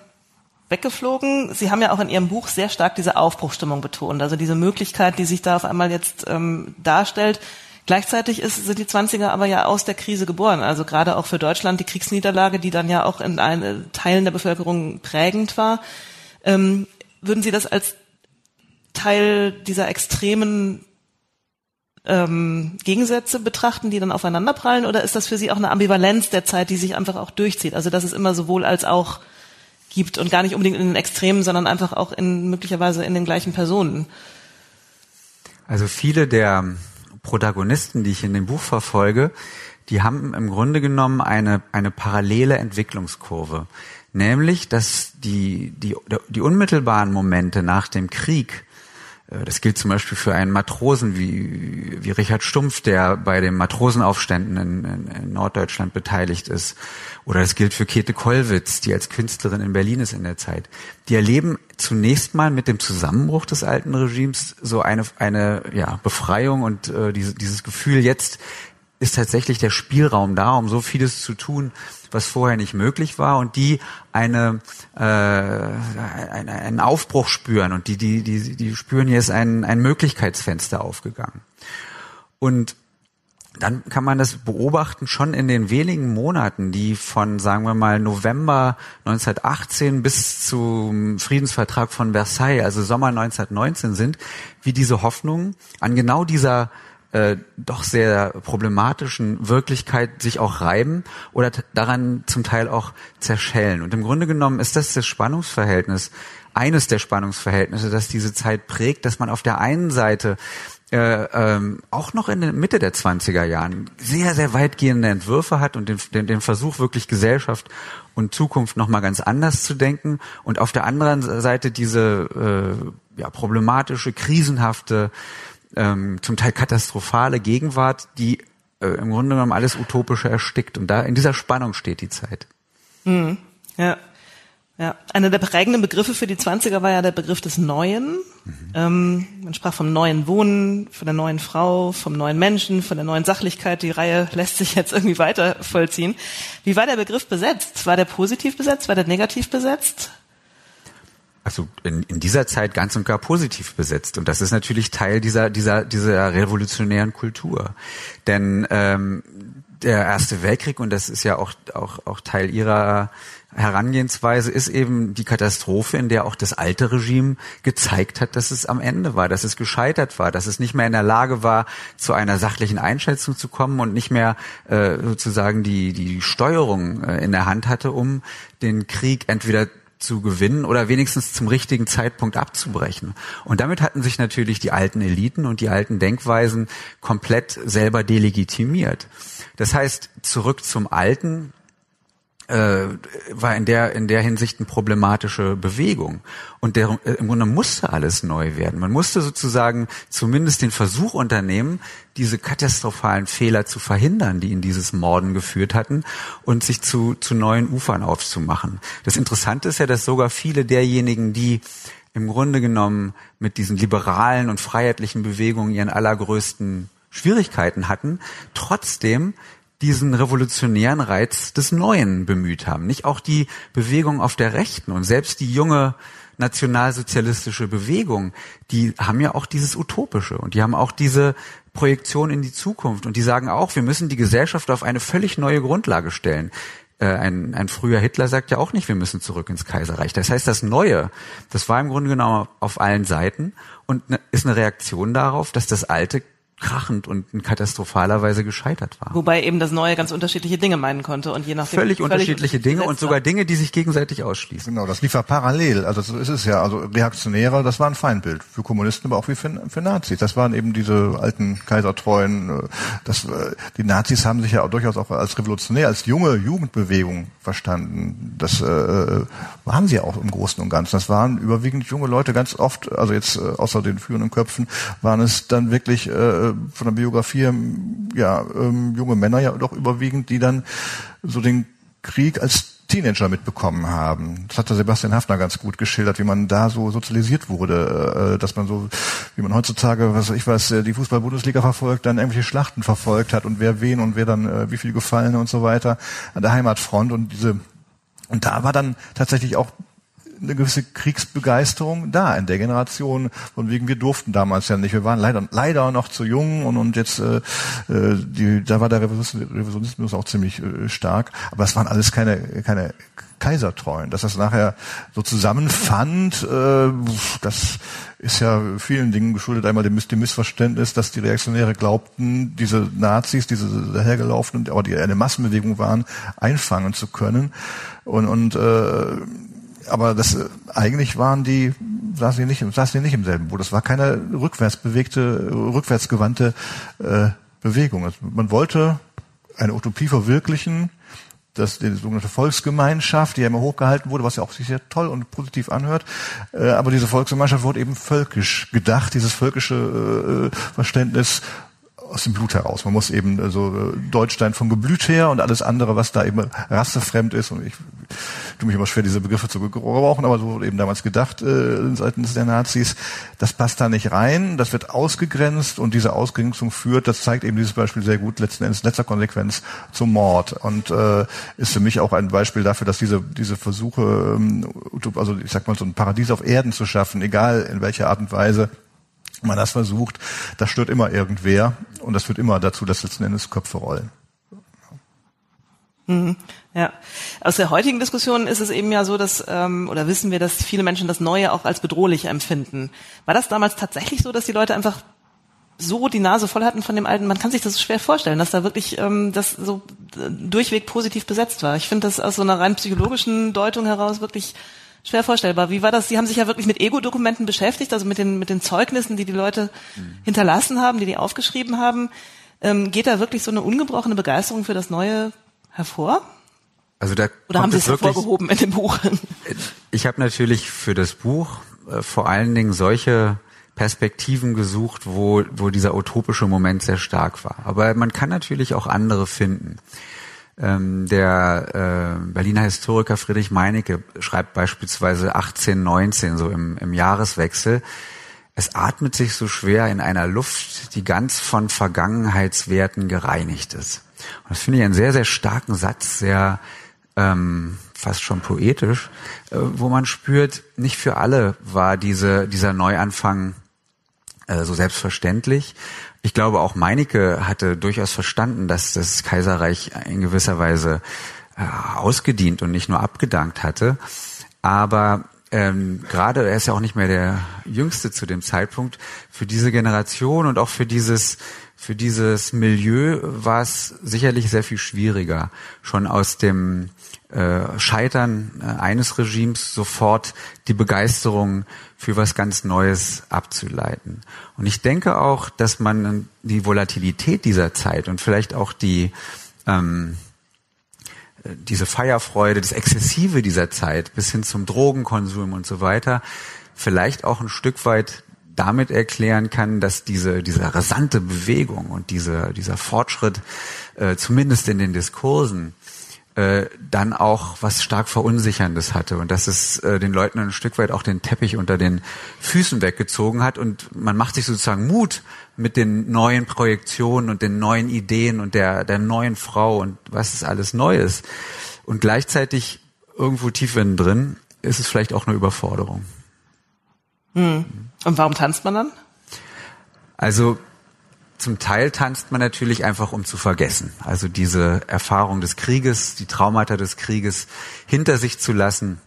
Speaker 2: weggeflogen. Sie haben ja auch in Ihrem Buch sehr stark diese Aufbruchstimmung betont, also diese Möglichkeit, die sich da auf einmal jetzt ähm, darstellt. Gleichzeitig ist, sind die 20er aber ja aus der Krise geboren. Also gerade auch für Deutschland die Kriegsniederlage, die dann ja auch in einen Teilen der Bevölkerung prägend war. Ähm, würden Sie das als Teil dieser extremen ähm, Gegensätze betrachten, die dann aufeinanderprallen, oder ist das für Sie auch eine Ambivalenz der Zeit, die sich einfach auch durchzieht? Also dass es immer sowohl als auch gibt und gar nicht unbedingt in den Extremen, sondern einfach auch in möglicherweise in den gleichen Personen.
Speaker 4: Also viele der Protagonisten, die ich in dem Buch verfolge, die haben im Grunde genommen eine, eine parallele Entwicklungskurve. Nämlich, dass die, die, die unmittelbaren Momente nach dem Krieg das gilt zum Beispiel für einen Matrosen wie, wie Richard Stumpf, der bei den Matrosenaufständen in, in, in Norddeutschland beteiligt ist. Oder es gilt für Käthe Kollwitz, die als Künstlerin in Berlin ist in der Zeit. Die erleben zunächst mal mit dem Zusammenbruch des alten Regimes so eine, eine ja, Befreiung und äh, diese, dieses Gefühl, jetzt ist tatsächlich der Spielraum da, um so vieles zu tun, was vorher nicht möglich war und die eine, äh, eine einen Aufbruch spüren und die die die die spüren hier ist ein ein Möglichkeitsfenster aufgegangen. Und dann kann man das beobachten schon in den wenigen Monaten, die von, sagen wir mal, November 1918 bis zum Friedensvertrag von Versailles, also Sommer 1919 sind, wie diese Hoffnung an genau dieser äh, doch sehr problematischen Wirklichkeit sich auch reiben oder daran zum Teil auch zerschellen. Und im Grunde genommen ist das das Spannungsverhältnis, eines der Spannungsverhältnisse, das diese Zeit prägt, dass man auf der einen Seite äh, ähm, auch noch in der Mitte der 20er Jahren sehr, sehr weitgehende Entwürfe hat und den, den, den Versuch, wirklich Gesellschaft und Zukunft nochmal ganz anders zu denken und auf der anderen Seite diese äh, ja, problematische, krisenhafte, ähm, zum Teil katastrophale Gegenwart, die äh, im Grunde genommen alles Utopische erstickt. Und da in dieser Spannung steht die Zeit.
Speaker 2: Mhm. Ja. Ja, einer der prägenden Begriffe für die 20er war ja der Begriff des Neuen. Mhm. Ähm, man sprach vom neuen Wohnen, von der neuen Frau, vom neuen Menschen, von der neuen Sachlichkeit. Die Reihe lässt sich jetzt irgendwie weiter vollziehen. Wie war der Begriff besetzt? War der positiv besetzt? War der negativ besetzt?
Speaker 4: Also in, in dieser Zeit ganz und gar positiv besetzt. Und das ist natürlich Teil dieser, dieser, dieser revolutionären Kultur. Denn ähm, der Erste Weltkrieg, und das ist ja auch, auch, auch Teil ihrer Herangehensweise ist eben die Katastrophe, in der auch das alte Regime gezeigt hat, dass es am Ende war, dass es gescheitert war, dass es nicht mehr in der Lage war, zu einer sachlichen Einschätzung zu kommen und nicht mehr äh, sozusagen die, die Steuerung äh, in der Hand hatte, um den Krieg entweder zu gewinnen oder wenigstens zum richtigen Zeitpunkt abzubrechen. Und damit hatten sich natürlich die alten Eliten und die alten Denkweisen komplett selber delegitimiert. Das heißt, zurück zum Alten äh, war in der in der Hinsicht eine problematische Bewegung und der, äh, im Grunde musste alles neu werden. Man musste sozusagen zumindest den Versuch unternehmen, diese katastrophalen Fehler zu verhindern, die in dieses Morden geführt hatten und sich zu zu neuen Ufern aufzumachen. Das Interessante ist ja, dass sogar viele derjenigen, die im Grunde genommen mit diesen liberalen und freiheitlichen Bewegungen ihren allergrößten Schwierigkeiten hatten, trotzdem diesen revolutionären Reiz des Neuen bemüht haben. Nicht auch die Bewegung auf der Rechten und selbst die junge nationalsozialistische Bewegung, die haben ja auch dieses Utopische und die haben auch diese Projektion in die Zukunft und die sagen auch, wir müssen die Gesellschaft auf eine völlig neue Grundlage stellen. Äh, ein, ein früher Hitler sagt ja auch nicht, wir müssen zurück ins Kaiserreich. Das heißt, das Neue, das war im Grunde genommen auf allen Seiten und ne, ist eine Reaktion darauf, dass das Alte krachend und in katastrophaler Weise gescheitert war.
Speaker 2: Wobei eben das Neue ganz unterschiedliche Dinge meinen konnte und je nachdem
Speaker 4: völlig, völlig unterschiedliche Dinge und sogar Dinge, die sich gegenseitig ausschließen.
Speaker 3: Genau, das lief ja parallel. Also so ist es ja. Also Reaktionäre, das war ein Feindbild für Kommunisten, aber auch wie für, für Nazis. Das waren eben diese alten Kaisertreuen. Äh, das, äh, die Nazis haben sich ja auch durchaus auch als revolutionär, als junge Jugendbewegung verstanden. Das äh, waren sie auch im Großen und Ganzen. Das waren überwiegend junge Leute, ganz oft, also jetzt äh, außer den führenden Köpfen, waren es dann wirklich äh, von der Biografie ja ähm, junge Männer ja doch überwiegend, die dann so den Krieg als Teenager mitbekommen haben. Das hat der Sebastian Hafner ganz gut geschildert, wie man da so sozialisiert wurde, äh, dass man so, wie man heutzutage, was ich weiß, äh, die Fußball-Bundesliga verfolgt, dann irgendwelche Schlachten verfolgt hat und wer wen und wer dann äh, wie viel Gefallene und so weiter an der Heimatfront und diese und da war dann tatsächlich auch eine gewisse Kriegsbegeisterung da in der Generation, von wegen wir durften damals ja nicht, wir waren leider leider noch zu jung und, und jetzt äh, äh die, da war der Revisionismus auch ziemlich äh, stark, aber es waren alles keine keine Kaisertreuen, dass das nachher so zusammenfand, äh, das ist ja vielen Dingen geschuldet. Einmal dem, dem Missverständnis, dass die Reaktionäre glaubten, diese Nazis, diese dahergelaufenen, aber die eine Massenbewegung waren, einfangen zu können. Und, und äh, aber das äh, eigentlich waren die saßen die nicht saßen die nicht im selben Boot. Das war keine rückwärts bewegte, rückwärtsgewandte äh, Bewegung. Also man wollte eine Utopie verwirklichen, dass die sogenannte Volksgemeinschaft, die ja immer hochgehalten wurde, was ja auch sich sehr toll und positiv anhört, äh, aber diese Volksgemeinschaft wurde eben völkisch gedacht, dieses völkische äh, Verständnis aus dem Blut heraus. Man muss eben also Deutschstein vom Geblüt her und alles andere, was da eben rassefremd ist. Und ich tue mich immer schwer, diese Begriffe zu gebrauchen, aber so wurde eben damals gedacht äh, seitens der Nazis. Das passt da nicht rein. Das wird ausgegrenzt und diese Ausgrenzung führt, das zeigt eben dieses Beispiel sehr gut, letzten Endes letzter Konsequenz zum Mord und äh, ist für mich auch ein Beispiel dafür, dass diese diese Versuche, ähm, also ich sag mal so ein Paradies auf Erden zu schaffen, egal in welcher Art und Weise man das versucht, das stört immer irgendwer und das führt immer dazu, dass letzten Endes Köpfe rollen.
Speaker 2: Mhm. Ja, aus der heutigen Diskussion ist es eben ja so, dass ähm, oder wissen wir, dass viele Menschen das Neue auch als bedrohlich empfinden. War das damals tatsächlich so, dass die Leute einfach so die Nase voll hatten von dem alten, man kann sich das schwer vorstellen, dass da wirklich ähm, das so äh, durchweg positiv besetzt war. Ich finde das aus so einer rein psychologischen Deutung heraus wirklich schwer vorstellbar. Wie war das? Sie haben sich ja wirklich mit Ego-Dokumenten beschäftigt, also mit den, mit den Zeugnissen, die die Leute mhm. hinterlassen haben, die die aufgeschrieben haben. Ähm, geht da wirklich so eine ungebrochene Begeisterung für das Neue hervor?
Speaker 4: Also da
Speaker 2: Oder haben Sie es hervorgehoben in dem Buch?
Speaker 4: Ich habe natürlich für das Buch äh, vor allen Dingen solche Perspektiven gesucht, wo, wo dieser utopische Moment sehr stark war. Aber man kann natürlich auch andere finden. Ähm, der äh, Berliner Historiker Friedrich Meinecke schreibt beispielsweise 1819, so im, im Jahreswechsel, es atmet sich so schwer in einer Luft, die ganz von Vergangenheitswerten gereinigt ist. Und das finde ich einen sehr, sehr starken Satz, sehr ähm, fast schon poetisch, äh, wo man spürt, nicht für alle war diese, dieser Neuanfang äh, so selbstverständlich. Ich glaube, auch Meinecke hatte durchaus verstanden, dass das Kaiserreich in gewisser Weise äh, ausgedient und nicht nur abgedankt hatte. Aber ähm, gerade, er ist ja auch nicht mehr der Jüngste zu dem Zeitpunkt, für diese Generation und auch für dieses für dieses Milieu war es sicherlich sehr viel schwieriger, schon aus dem äh, Scheitern äh, eines Regimes sofort die Begeisterung für was ganz Neues abzuleiten. Und ich denke auch, dass man die Volatilität dieser Zeit und vielleicht auch die ähm, diese Feierfreude, das Exzessive dieser Zeit bis hin zum Drogenkonsum und so weiter vielleicht auch ein Stück weit damit erklären kann, dass diese, diese rasante Bewegung und diese, dieser Fortschritt, äh, zumindest in den Diskursen, äh, dann auch was stark Verunsicherndes hatte und dass es äh, den Leuten ein Stück weit auch den Teppich unter den Füßen weggezogen hat und man macht sich sozusagen Mut mit den neuen Projektionen und den neuen Ideen und der, der neuen Frau und was ist alles Neues. Und gleichzeitig irgendwo tief innen drin ist es vielleicht auch eine Überforderung.
Speaker 2: Hm. Und warum tanzt man dann?
Speaker 4: Also zum Teil tanzt man natürlich einfach, um zu vergessen. Also diese Erfahrung des Krieges, die Traumata des Krieges hinter sich zu lassen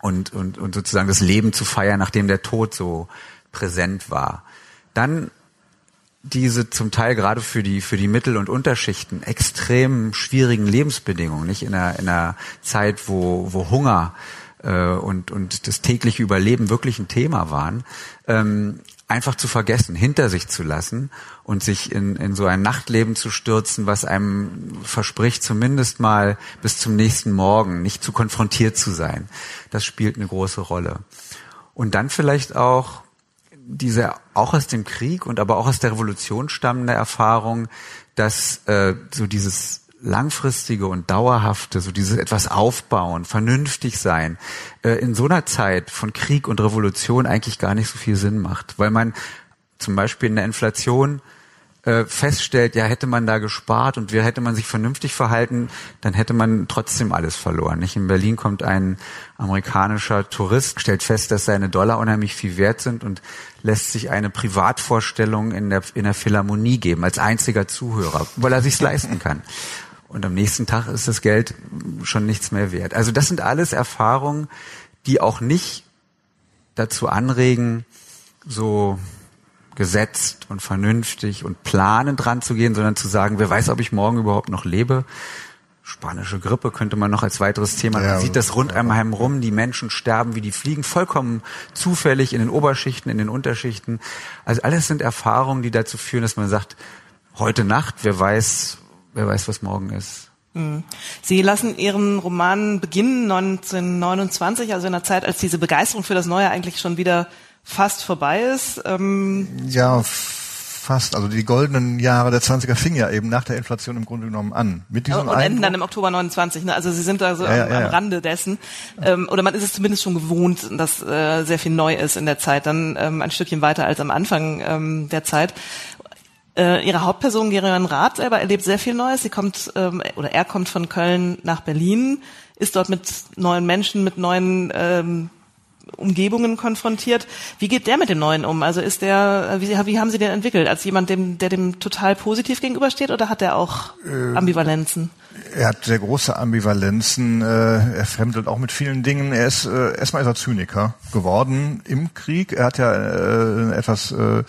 Speaker 4: und, und, und sozusagen das Leben zu feiern, nachdem der Tod so präsent war. Dann diese zum Teil gerade für die für die Mittel- und Unterschichten extrem schwierigen Lebensbedingungen, nicht in einer, in einer Zeit, wo wo Hunger äh, und, und das tägliche Überleben wirklich ein Thema waren, ähm, einfach zu vergessen, hinter sich zu lassen und sich in, in so ein Nachtleben zu stürzen, was einem verspricht, zumindest mal bis zum nächsten Morgen nicht zu konfrontiert zu sein. Das spielt eine große Rolle. Und dann vielleicht auch diese auch aus dem Krieg und aber auch aus der Revolution stammende Erfahrung, dass äh, so dieses langfristige und dauerhafte, so dieses etwas aufbauen, vernünftig sein, äh, in so einer Zeit von Krieg und Revolution eigentlich gar nicht so viel Sinn macht, weil man zum Beispiel in der Inflation äh, feststellt, ja, hätte man da gespart und hätte man sich vernünftig verhalten, dann hätte man trotzdem alles verloren. Nicht? In Berlin kommt ein amerikanischer Tourist, stellt fest, dass seine Dollar unheimlich viel wert sind und lässt sich eine Privatvorstellung in der, in der Philharmonie geben, als einziger Zuhörer, weil er sich's leisten kann und am nächsten Tag ist das Geld schon nichts mehr wert. Also das sind alles Erfahrungen, die auch nicht dazu anregen, so gesetzt und vernünftig und planend dran zu gehen, sondern zu sagen, wer weiß, ob ich morgen überhaupt noch lebe. Spanische Grippe könnte man noch als weiteres Thema. Man ja, sieht das rund einmal herum. Die Menschen sterben wie die Fliegen, vollkommen zufällig in den Oberschichten, in den Unterschichten. Also alles sind Erfahrungen, die dazu führen, dass man sagt, heute Nacht, wer weiß, wer weiß, was morgen ist.
Speaker 2: Hm. Sie lassen Ihren Roman beginnen 1929, also in einer Zeit, als diese Begeisterung für das Neue eigentlich schon wieder fast vorbei ist.
Speaker 3: Ähm ja, fast. Also die goldenen Jahre der 20er fingen ja eben nach der Inflation im Grunde genommen an.
Speaker 2: Mit diesem und enden dann im Oktober 29. Ne? Also Sie sind da so ja, am, ja, ja. am, Rande dessen. Ähm, oder man ist es zumindest schon gewohnt, dass äh, sehr viel neu ist in der Zeit. Dann ähm, ein Stückchen weiter als am Anfang ähm, der Zeit. Äh, ihre Hauptperson Gerion Rath selber erlebt sehr viel Neues. Sie kommt ähm, oder er kommt von Köln nach Berlin, ist dort mit neuen Menschen, mit neuen ähm, Umgebungen konfrontiert. Wie geht der mit dem Neuen um? Also ist der, wie, wie haben Sie den entwickelt? Als jemand, dem, der dem total positiv gegenübersteht oder hat er auch äh, Ambivalenzen?
Speaker 3: Er hat sehr große Ambivalenzen, äh, er fremdelt auch mit vielen Dingen. Er ist äh, erstmal ist er Zyniker geworden im Krieg. Er hat ja äh, etwas äh,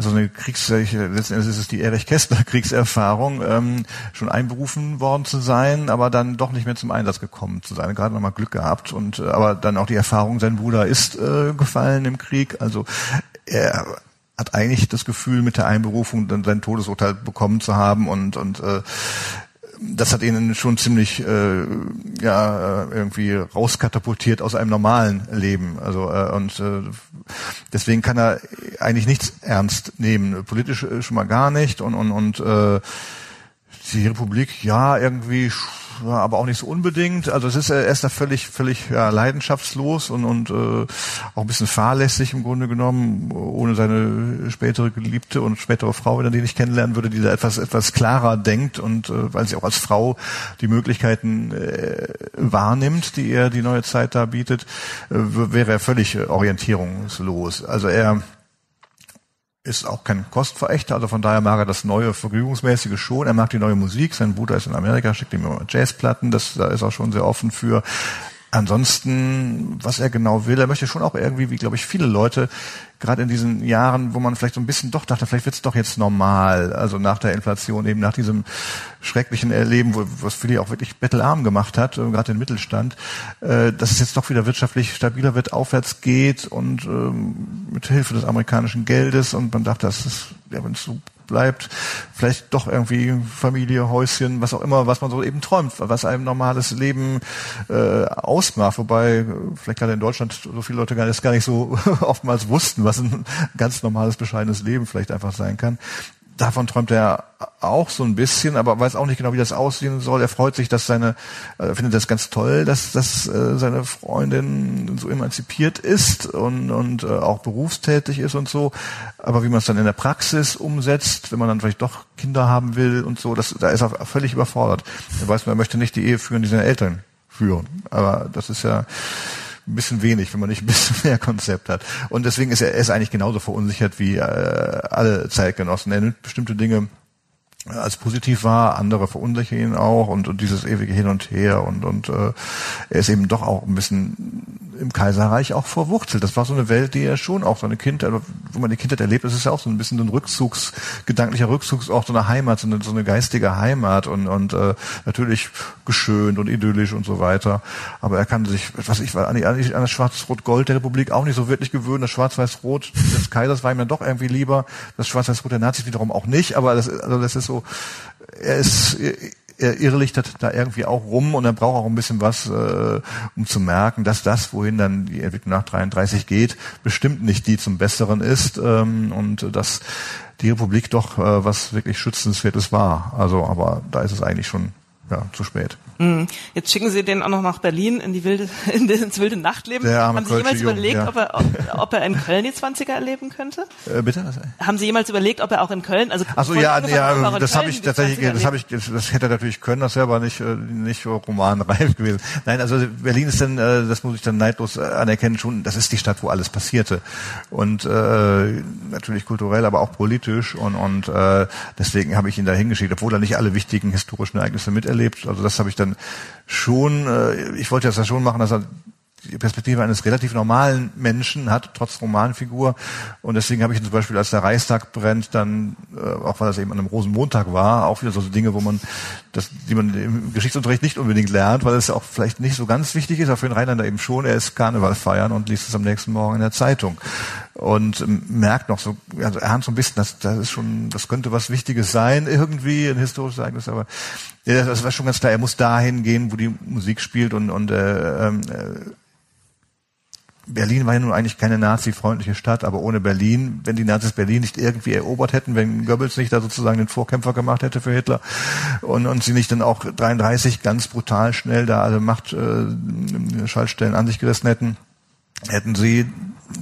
Speaker 3: so eine Kriegs, letzten Endes ist es die Erich Kästner Kriegserfahrung, ähm, schon einberufen worden zu sein, aber dann doch nicht mehr zum Einsatz gekommen zu sein. Gerade nochmal Glück gehabt und äh, aber dann auch die Erfahrung, sein Bruder ist äh, gefallen im Krieg. Also er hat eigentlich das Gefühl, mit der Einberufung dann sein Todesurteil bekommen zu haben und und äh, das hat ihn schon ziemlich äh, ja irgendwie rauskatapultiert aus einem normalen Leben. Also äh, und äh, deswegen kann er eigentlich nichts ernst nehmen. Politisch äh, schon mal gar nicht und und und äh, die Republik ja irgendwie aber auch nicht so unbedingt. Also es ist er ist da völlig völlig ja, leidenschaftslos und und äh, auch ein bisschen fahrlässig im Grunde genommen, ohne seine spätere Geliebte und spätere Frau, wenn er die nicht kennenlernen würde, die da etwas etwas klarer denkt und äh, weil sie auch als Frau die Möglichkeiten äh, wahrnimmt, die er die neue Zeit da bietet, äh, wäre er völlig orientierungslos. Also er ist auch kein Kostverächter, also von daher mag er das neue Vergnügungsmäßige schon. Er mag die neue Musik. Sein Bruder ist in Amerika, schickt ihm immer Jazzplatten. Das, da ist er schon sehr offen für. Ansonsten, was er genau will, er möchte schon auch irgendwie, wie glaube ich viele Leute, gerade in diesen Jahren, wo man vielleicht so ein bisschen doch dachte, vielleicht wird es doch jetzt normal, also nach der Inflation, eben nach diesem schrecklichen Erleben, wo, was viele auch wirklich bettelarm gemacht hat, äh, gerade den Mittelstand, äh, dass es jetzt doch wieder wirtschaftlich stabiler wird, aufwärts geht und ähm, mit Hilfe des amerikanischen Geldes und man dachte, das ist, ja, wenn es so bleibt, vielleicht doch irgendwie Familie, Häuschen, was auch immer, was man so eben träumt, was einem normales Leben äh, ausmacht. Wobei vielleicht gerade in Deutschland so viele Leute gar nicht, gar nicht so oftmals wussten, was ein ganz normales, bescheidenes Leben vielleicht einfach sein kann davon träumt er auch so ein bisschen, aber weiß auch nicht genau, wie das aussehen soll. Er freut sich, dass seine, er findet das ganz toll, dass, dass äh, seine Freundin so emanzipiert ist und, und äh, auch berufstätig ist und so. Aber wie man es dann in der Praxis umsetzt, wenn man dann vielleicht doch Kinder haben will und so, das, da ist er völlig überfordert. Er weiß, man möchte nicht die Ehe führen, die seine Eltern führen. Aber das ist ja, ein bisschen wenig, wenn man nicht ein bisschen mehr Konzept hat. Und deswegen ist er, er ist eigentlich genauso verunsichert wie äh, alle Zeitgenossen. Er nimmt bestimmte Dinge als positiv war, andere verunsichern ihn auch und, und dieses ewige Hin und Her und, und äh, er ist eben doch auch ein bisschen im Kaiserreich auch verwurzelt. Das war so eine Welt, die er schon auch seine Kindheit, wo man die Kindheit erlebt, das ist ja auch so ein bisschen ein Rückzugs, gedanklicher Rückzugsort, so eine Heimat, so eine, so eine geistige Heimat und, und äh, natürlich geschönt und idyllisch und so weiter. Aber er kann sich, was ich an, die, an das Schwarz-Rot-Gold der Republik auch nicht so wirklich gewöhnen. Das Schwarz-Weiß-Rot des Kaisers war ihm dann doch irgendwie lieber. Das Schwarz-Weiß-Rot der Nazis wiederum auch nicht. Aber das, also das ist so, er ist er irrlichtert da irgendwie auch rum und er braucht auch ein bisschen was, äh, um zu merken, dass das, wohin dann die Entwicklung nach 33 geht, bestimmt nicht die zum Besseren ist ähm, und dass die Republik doch äh, was wirklich Schützenswertes war. Also, aber da ist es eigentlich schon ja, zu spät.
Speaker 2: Mhm. Jetzt schicken Sie den auch noch nach Berlin in die wilde, in ins wilde Nachtleben. Arme Haben Sie jemals Jung, überlegt, ja. ob, er, ob, ob, er in Köln die 20er erleben könnte?
Speaker 3: Äh, bitte?
Speaker 2: Haben Sie jemals überlegt, ob er auch in Köln, also
Speaker 3: Ach so, ja, ja, das habe ich tatsächlich, das habe ich, das hätte er natürlich können, das wäre aber nicht äh, nicht romanreif gewesen. Nein, also Berlin ist dann, äh, das muss ich dann neidlos äh, anerkennen, schon, das ist die Stadt, wo alles passierte und äh, natürlich kulturell, aber auch politisch und und äh, deswegen habe ich ihn da hingeschickt, obwohl er nicht alle wichtigen historischen Ereignisse miterlebt. Also das habe ich dann schon, äh, ich wollte das ja schon machen, dass er die Perspektive eines relativ normalen Menschen hat, trotz Romanfigur. Und deswegen habe ich zum Beispiel, als der Reichstag brennt, dann, äh, auch weil das eben an einem Rosenmontag war, auch wieder so Dinge, wo man, das, die man im Geschichtsunterricht nicht unbedingt lernt, weil es auch vielleicht nicht so ganz wichtig ist, aber für den Rheinländer eben schon, er ist Karneval feiern und liest es am nächsten Morgen in der Zeitung. Und ähm, merkt noch so, also er hat so ein bisschen, das, das ist schon, das könnte was Wichtiges sein, irgendwie, ein historisches Ereignis, aber ja, das war schon ganz klar, er muss dahin gehen, wo die Musik spielt und, und äh, äh, Berlin war ja nun eigentlich keine nazi-freundliche Stadt, aber ohne Berlin, wenn die Nazis Berlin nicht irgendwie erobert hätten, wenn Goebbels nicht da sozusagen den Vorkämpfer gemacht hätte für Hitler und, und sie nicht dann auch 33 ganz brutal schnell da alle Macht äh, an sich gerissen hätten, hätten sie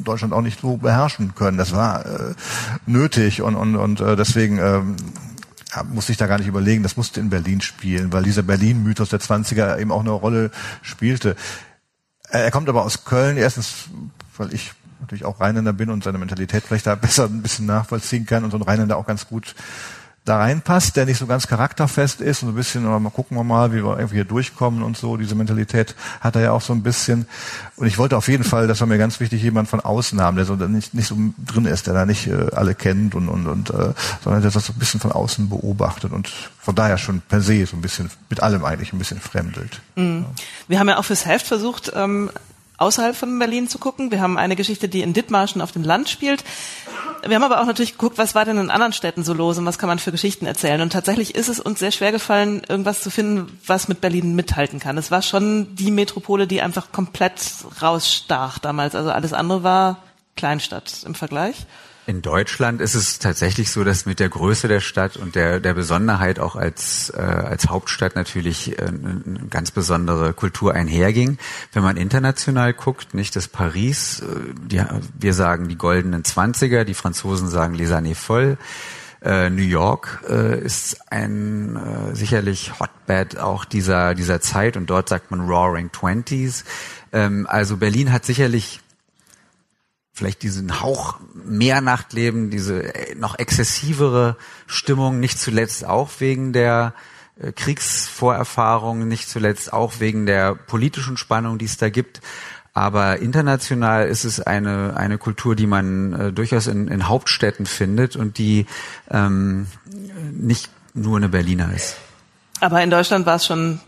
Speaker 3: Deutschland auch nicht so beherrschen können. Das war äh, nötig und, und, und äh, deswegen ja, musste ich da gar nicht überlegen, das musste in Berlin spielen, weil dieser Berlin-Mythos der 20er eben auch eine Rolle spielte. Er kommt aber aus Köln, erstens, weil ich natürlich auch Rheinländer bin und seine Mentalität vielleicht da besser ein bisschen nachvollziehen kann und so ein Rheinländer auch ganz gut da reinpasst, der nicht so ganz charakterfest ist und so ein bisschen, mal gucken wir mal, wie wir irgendwie hier durchkommen und so. Diese Mentalität hat er ja auch so ein bisschen. Und ich wollte auf jeden Fall, das war mir ganz wichtig, jemand von außen haben, der so nicht, nicht so drin ist, der da nicht äh, alle kennt und, und, und äh, sondern der das so ein bisschen von außen beobachtet und von daher schon per se so ein bisschen mit allem eigentlich ein bisschen fremdelt. Mhm.
Speaker 2: Wir haben ja auch fürs Heft versucht, ähm, außerhalb von Berlin zu gucken. Wir haben eine Geschichte, die in Dithmarschen auf dem Land spielt. Wir haben aber auch natürlich geguckt, was war denn in anderen Städten so los und was kann man für Geschichten erzählen. Und tatsächlich ist es uns sehr schwer gefallen, irgendwas zu finden, was mit Berlin mithalten kann. Es war schon die Metropole, die einfach komplett rausstach damals. Also alles andere war Kleinstadt im Vergleich.
Speaker 4: In Deutschland ist es tatsächlich so, dass mit der Größe der Stadt und der, der Besonderheit auch als, äh, als Hauptstadt natürlich äh, eine ganz besondere Kultur einherging. Wenn man international guckt, nicht das Paris, äh, die, wir sagen die goldenen Zwanziger, die Franzosen sagen Les années folles. Äh, New York äh, ist ein äh, sicherlich Hotbed auch dieser, dieser Zeit und dort sagt man Roaring Twenties. Ähm, also Berlin hat sicherlich vielleicht diesen Hauch mehr Nachtleben, diese äh, noch exzessivere Stimmung, nicht zuletzt auch wegen der äh, Kriegsvorerfahrungen, nicht zuletzt auch wegen der politischen Spannung, die es da gibt. Aber international ist es eine, eine Kultur, die man äh, durchaus in, in Hauptstädten findet und die ähm, nicht nur eine Berliner ist.
Speaker 2: Aber in Deutschland war es schon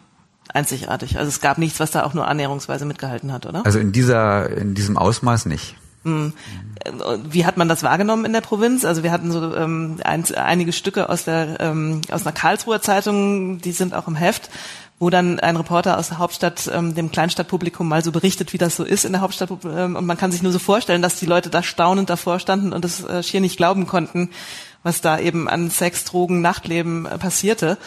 Speaker 2: einzigartig. Also es gab nichts, was da auch nur annäherungsweise mitgehalten hat, oder?
Speaker 4: Also in dieser, in diesem Ausmaß nicht. Hm.
Speaker 2: Wie hat man das wahrgenommen in der Provinz? Also wir hatten so ähm, ein, einige Stücke aus der ähm, aus einer Karlsruher Zeitung, die sind auch im Heft, wo dann ein Reporter aus der Hauptstadt ähm, dem Kleinstadtpublikum mal so berichtet, wie das so ist in der Hauptstadt. Ähm, und man kann sich nur so vorstellen, dass die Leute da staunend davor standen und es äh, schier nicht glauben konnten, was da eben an Sex, Drogen, Nachtleben äh, passierte.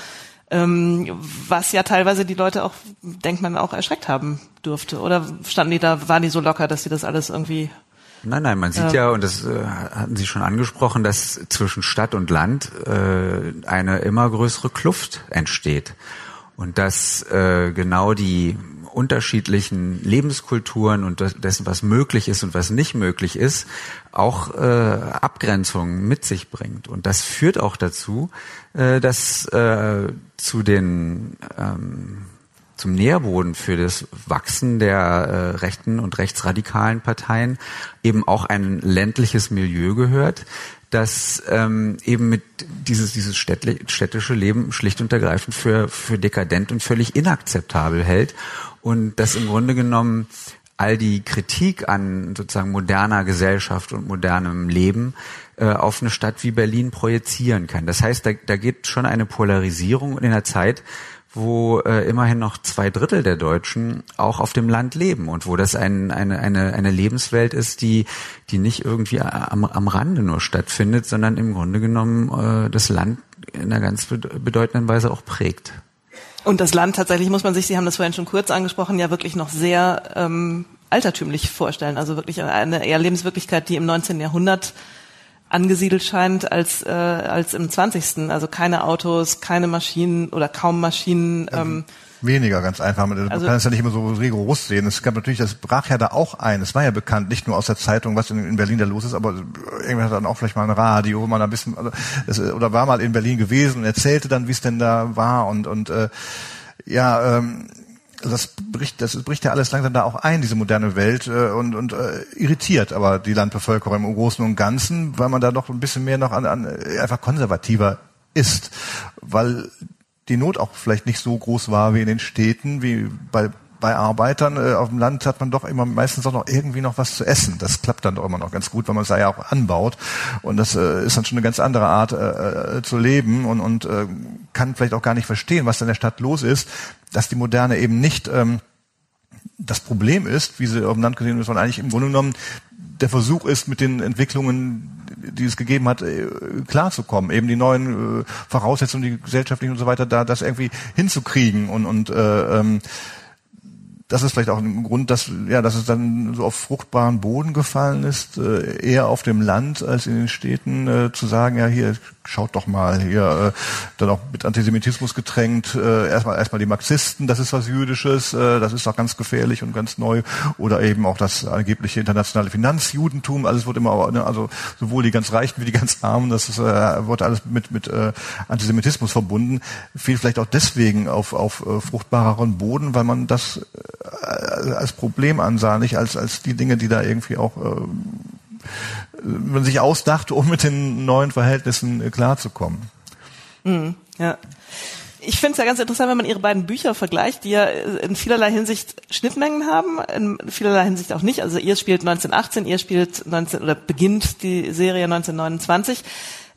Speaker 2: Ähm, was ja teilweise die Leute auch, denkt man, auch erschreckt haben dürfte. Oder standen die da, waren die so locker, dass sie das alles irgendwie
Speaker 4: Nein, nein, man sieht ja, und das äh, hatten Sie schon angesprochen, dass zwischen Stadt und Land äh, eine immer größere Kluft entsteht. Und dass äh, genau die unterschiedlichen Lebenskulturen und dessen, was möglich ist und was nicht möglich ist, auch äh, Abgrenzungen mit sich bringt. Und das führt auch dazu, äh, dass äh, zu den ähm, zum Nährboden für das Wachsen der äh, rechten und rechtsradikalen Parteien eben auch ein ländliches Milieu gehört, das ähm, eben mit dieses dieses städtische Leben schlicht und ergreifend für für dekadent und völlig inakzeptabel hält und das im Grunde genommen all die Kritik an sozusagen moderner Gesellschaft und modernem Leben äh, auf eine Stadt wie Berlin projizieren kann. Das heißt, da, da geht schon eine Polarisierung in der Zeit, wo äh, immerhin noch zwei Drittel der Deutschen auch auf dem Land leben und wo das ein, eine, eine, eine Lebenswelt ist, die, die nicht irgendwie am, am Rande nur stattfindet, sondern im Grunde genommen äh, das Land in einer ganz bedeutenden Weise auch prägt.
Speaker 2: Und das Land tatsächlich muss man sich, Sie haben das vorhin schon kurz angesprochen, ja wirklich noch sehr ähm, altertümlich vorstellen. Also wirklich eine eher Lebenswirklichkeit, die im 19. Jahrhundert angesiedelt scheint als, äh, als im 20. Also keine Autos, keine Maschinen oder kaum Maschinen. Ähm,
Speaker 3: Weniger, ganz einfach. Man also, kann es ja nicht immer so rigoros sehen. Es gab natürlich, das brach ja da auch ein. Es war ja bekannt, nicht nur aus der Zeitung, was in, in Berlin da los ist, aber irgendwer hat dann auch vielleicht mal ein Radio, wo man ein bisschen, also, das, oder war mal in Berlin gewesen und erzählte dann, wie es denn da war und, und äh, ja, ähm, das bricht, das bricht ja alles langsam da auch ein, diese moderne Welt, äh, und, und äh, irritiert aber die Landbevölkerung im Großen und Ganzen, weil man da noch ein bisschen mehr noch an, an äh, einfach konservativer ist, weil die Not auch vielleicht nicht so groß war wie in den Städten, wie bei bei Arbeitern äh, auf dem Land hat man doch immer meistens auch noch irgendwie noch was zu essen. Das klappt dann doch immer noch ganz gut, weil man es ja auch anbaut. Und das äh, ist dann schon eine ganz andere Art äh, äh, zu leben und, und äh, kann vielleicht auch gar nicht verstehen, was in der Stadt los ist, dass die Moderne eben nicht ähm, das Problem ist, wie sie auf dem Land gesehen wird, sondern eigentlich im Grunde genommen der Versuch ist, mit den Entwicklungen, die es gegeben hat, äh, klarzukommen, eben die neuen äh, Voraussetzungen, die gesellschaftlichen und so weiter, da das irgendwie hinzukriegen und, und äh, ähm, das ist vielleicht auch ein Grund, dass ja, dass es dann so auf fruchtbaren Boden gefallen ist, äh, eher auf dem Land als in den Städten äh, zu sagen, ja hier schaut doch mal hier, äh, dann auch mit Antisemitismus getränkt, äh, erstmal erstmal die Marxisten, das ist was Jüdisches, äh, das ist auch ganz gefährlich und ganz neu, oder eben auch das angebliche internationale Finanzjudentum, alles wird immer, ne, also sowohl die ganz Reichen wie die ganz Armen, das ist, äh, wurde alles mit mit äh, Antisemitismus verbunden, fiel vielleicht auch deswegen auf auf äh, fruchtbareren Boden, weil man das äh, als Problem ansah, nicht als als die Dinge, die da irgendwie auch äh, man sich ausdachte, um mit den neuen Verhältnissen äh, klarzukommen.
Speaker 2: Mhm, ja. Ich finde es ja ganz interessant, wenn man ihre beiden Bücher vergleicht, die ja in vielerlei Hinsicht Schnittmengen haben, in vielerlei Hinsicht auch nicht. Also ihr spielt 1918, ihr spielt 19 oder beginnt die Serie 1929.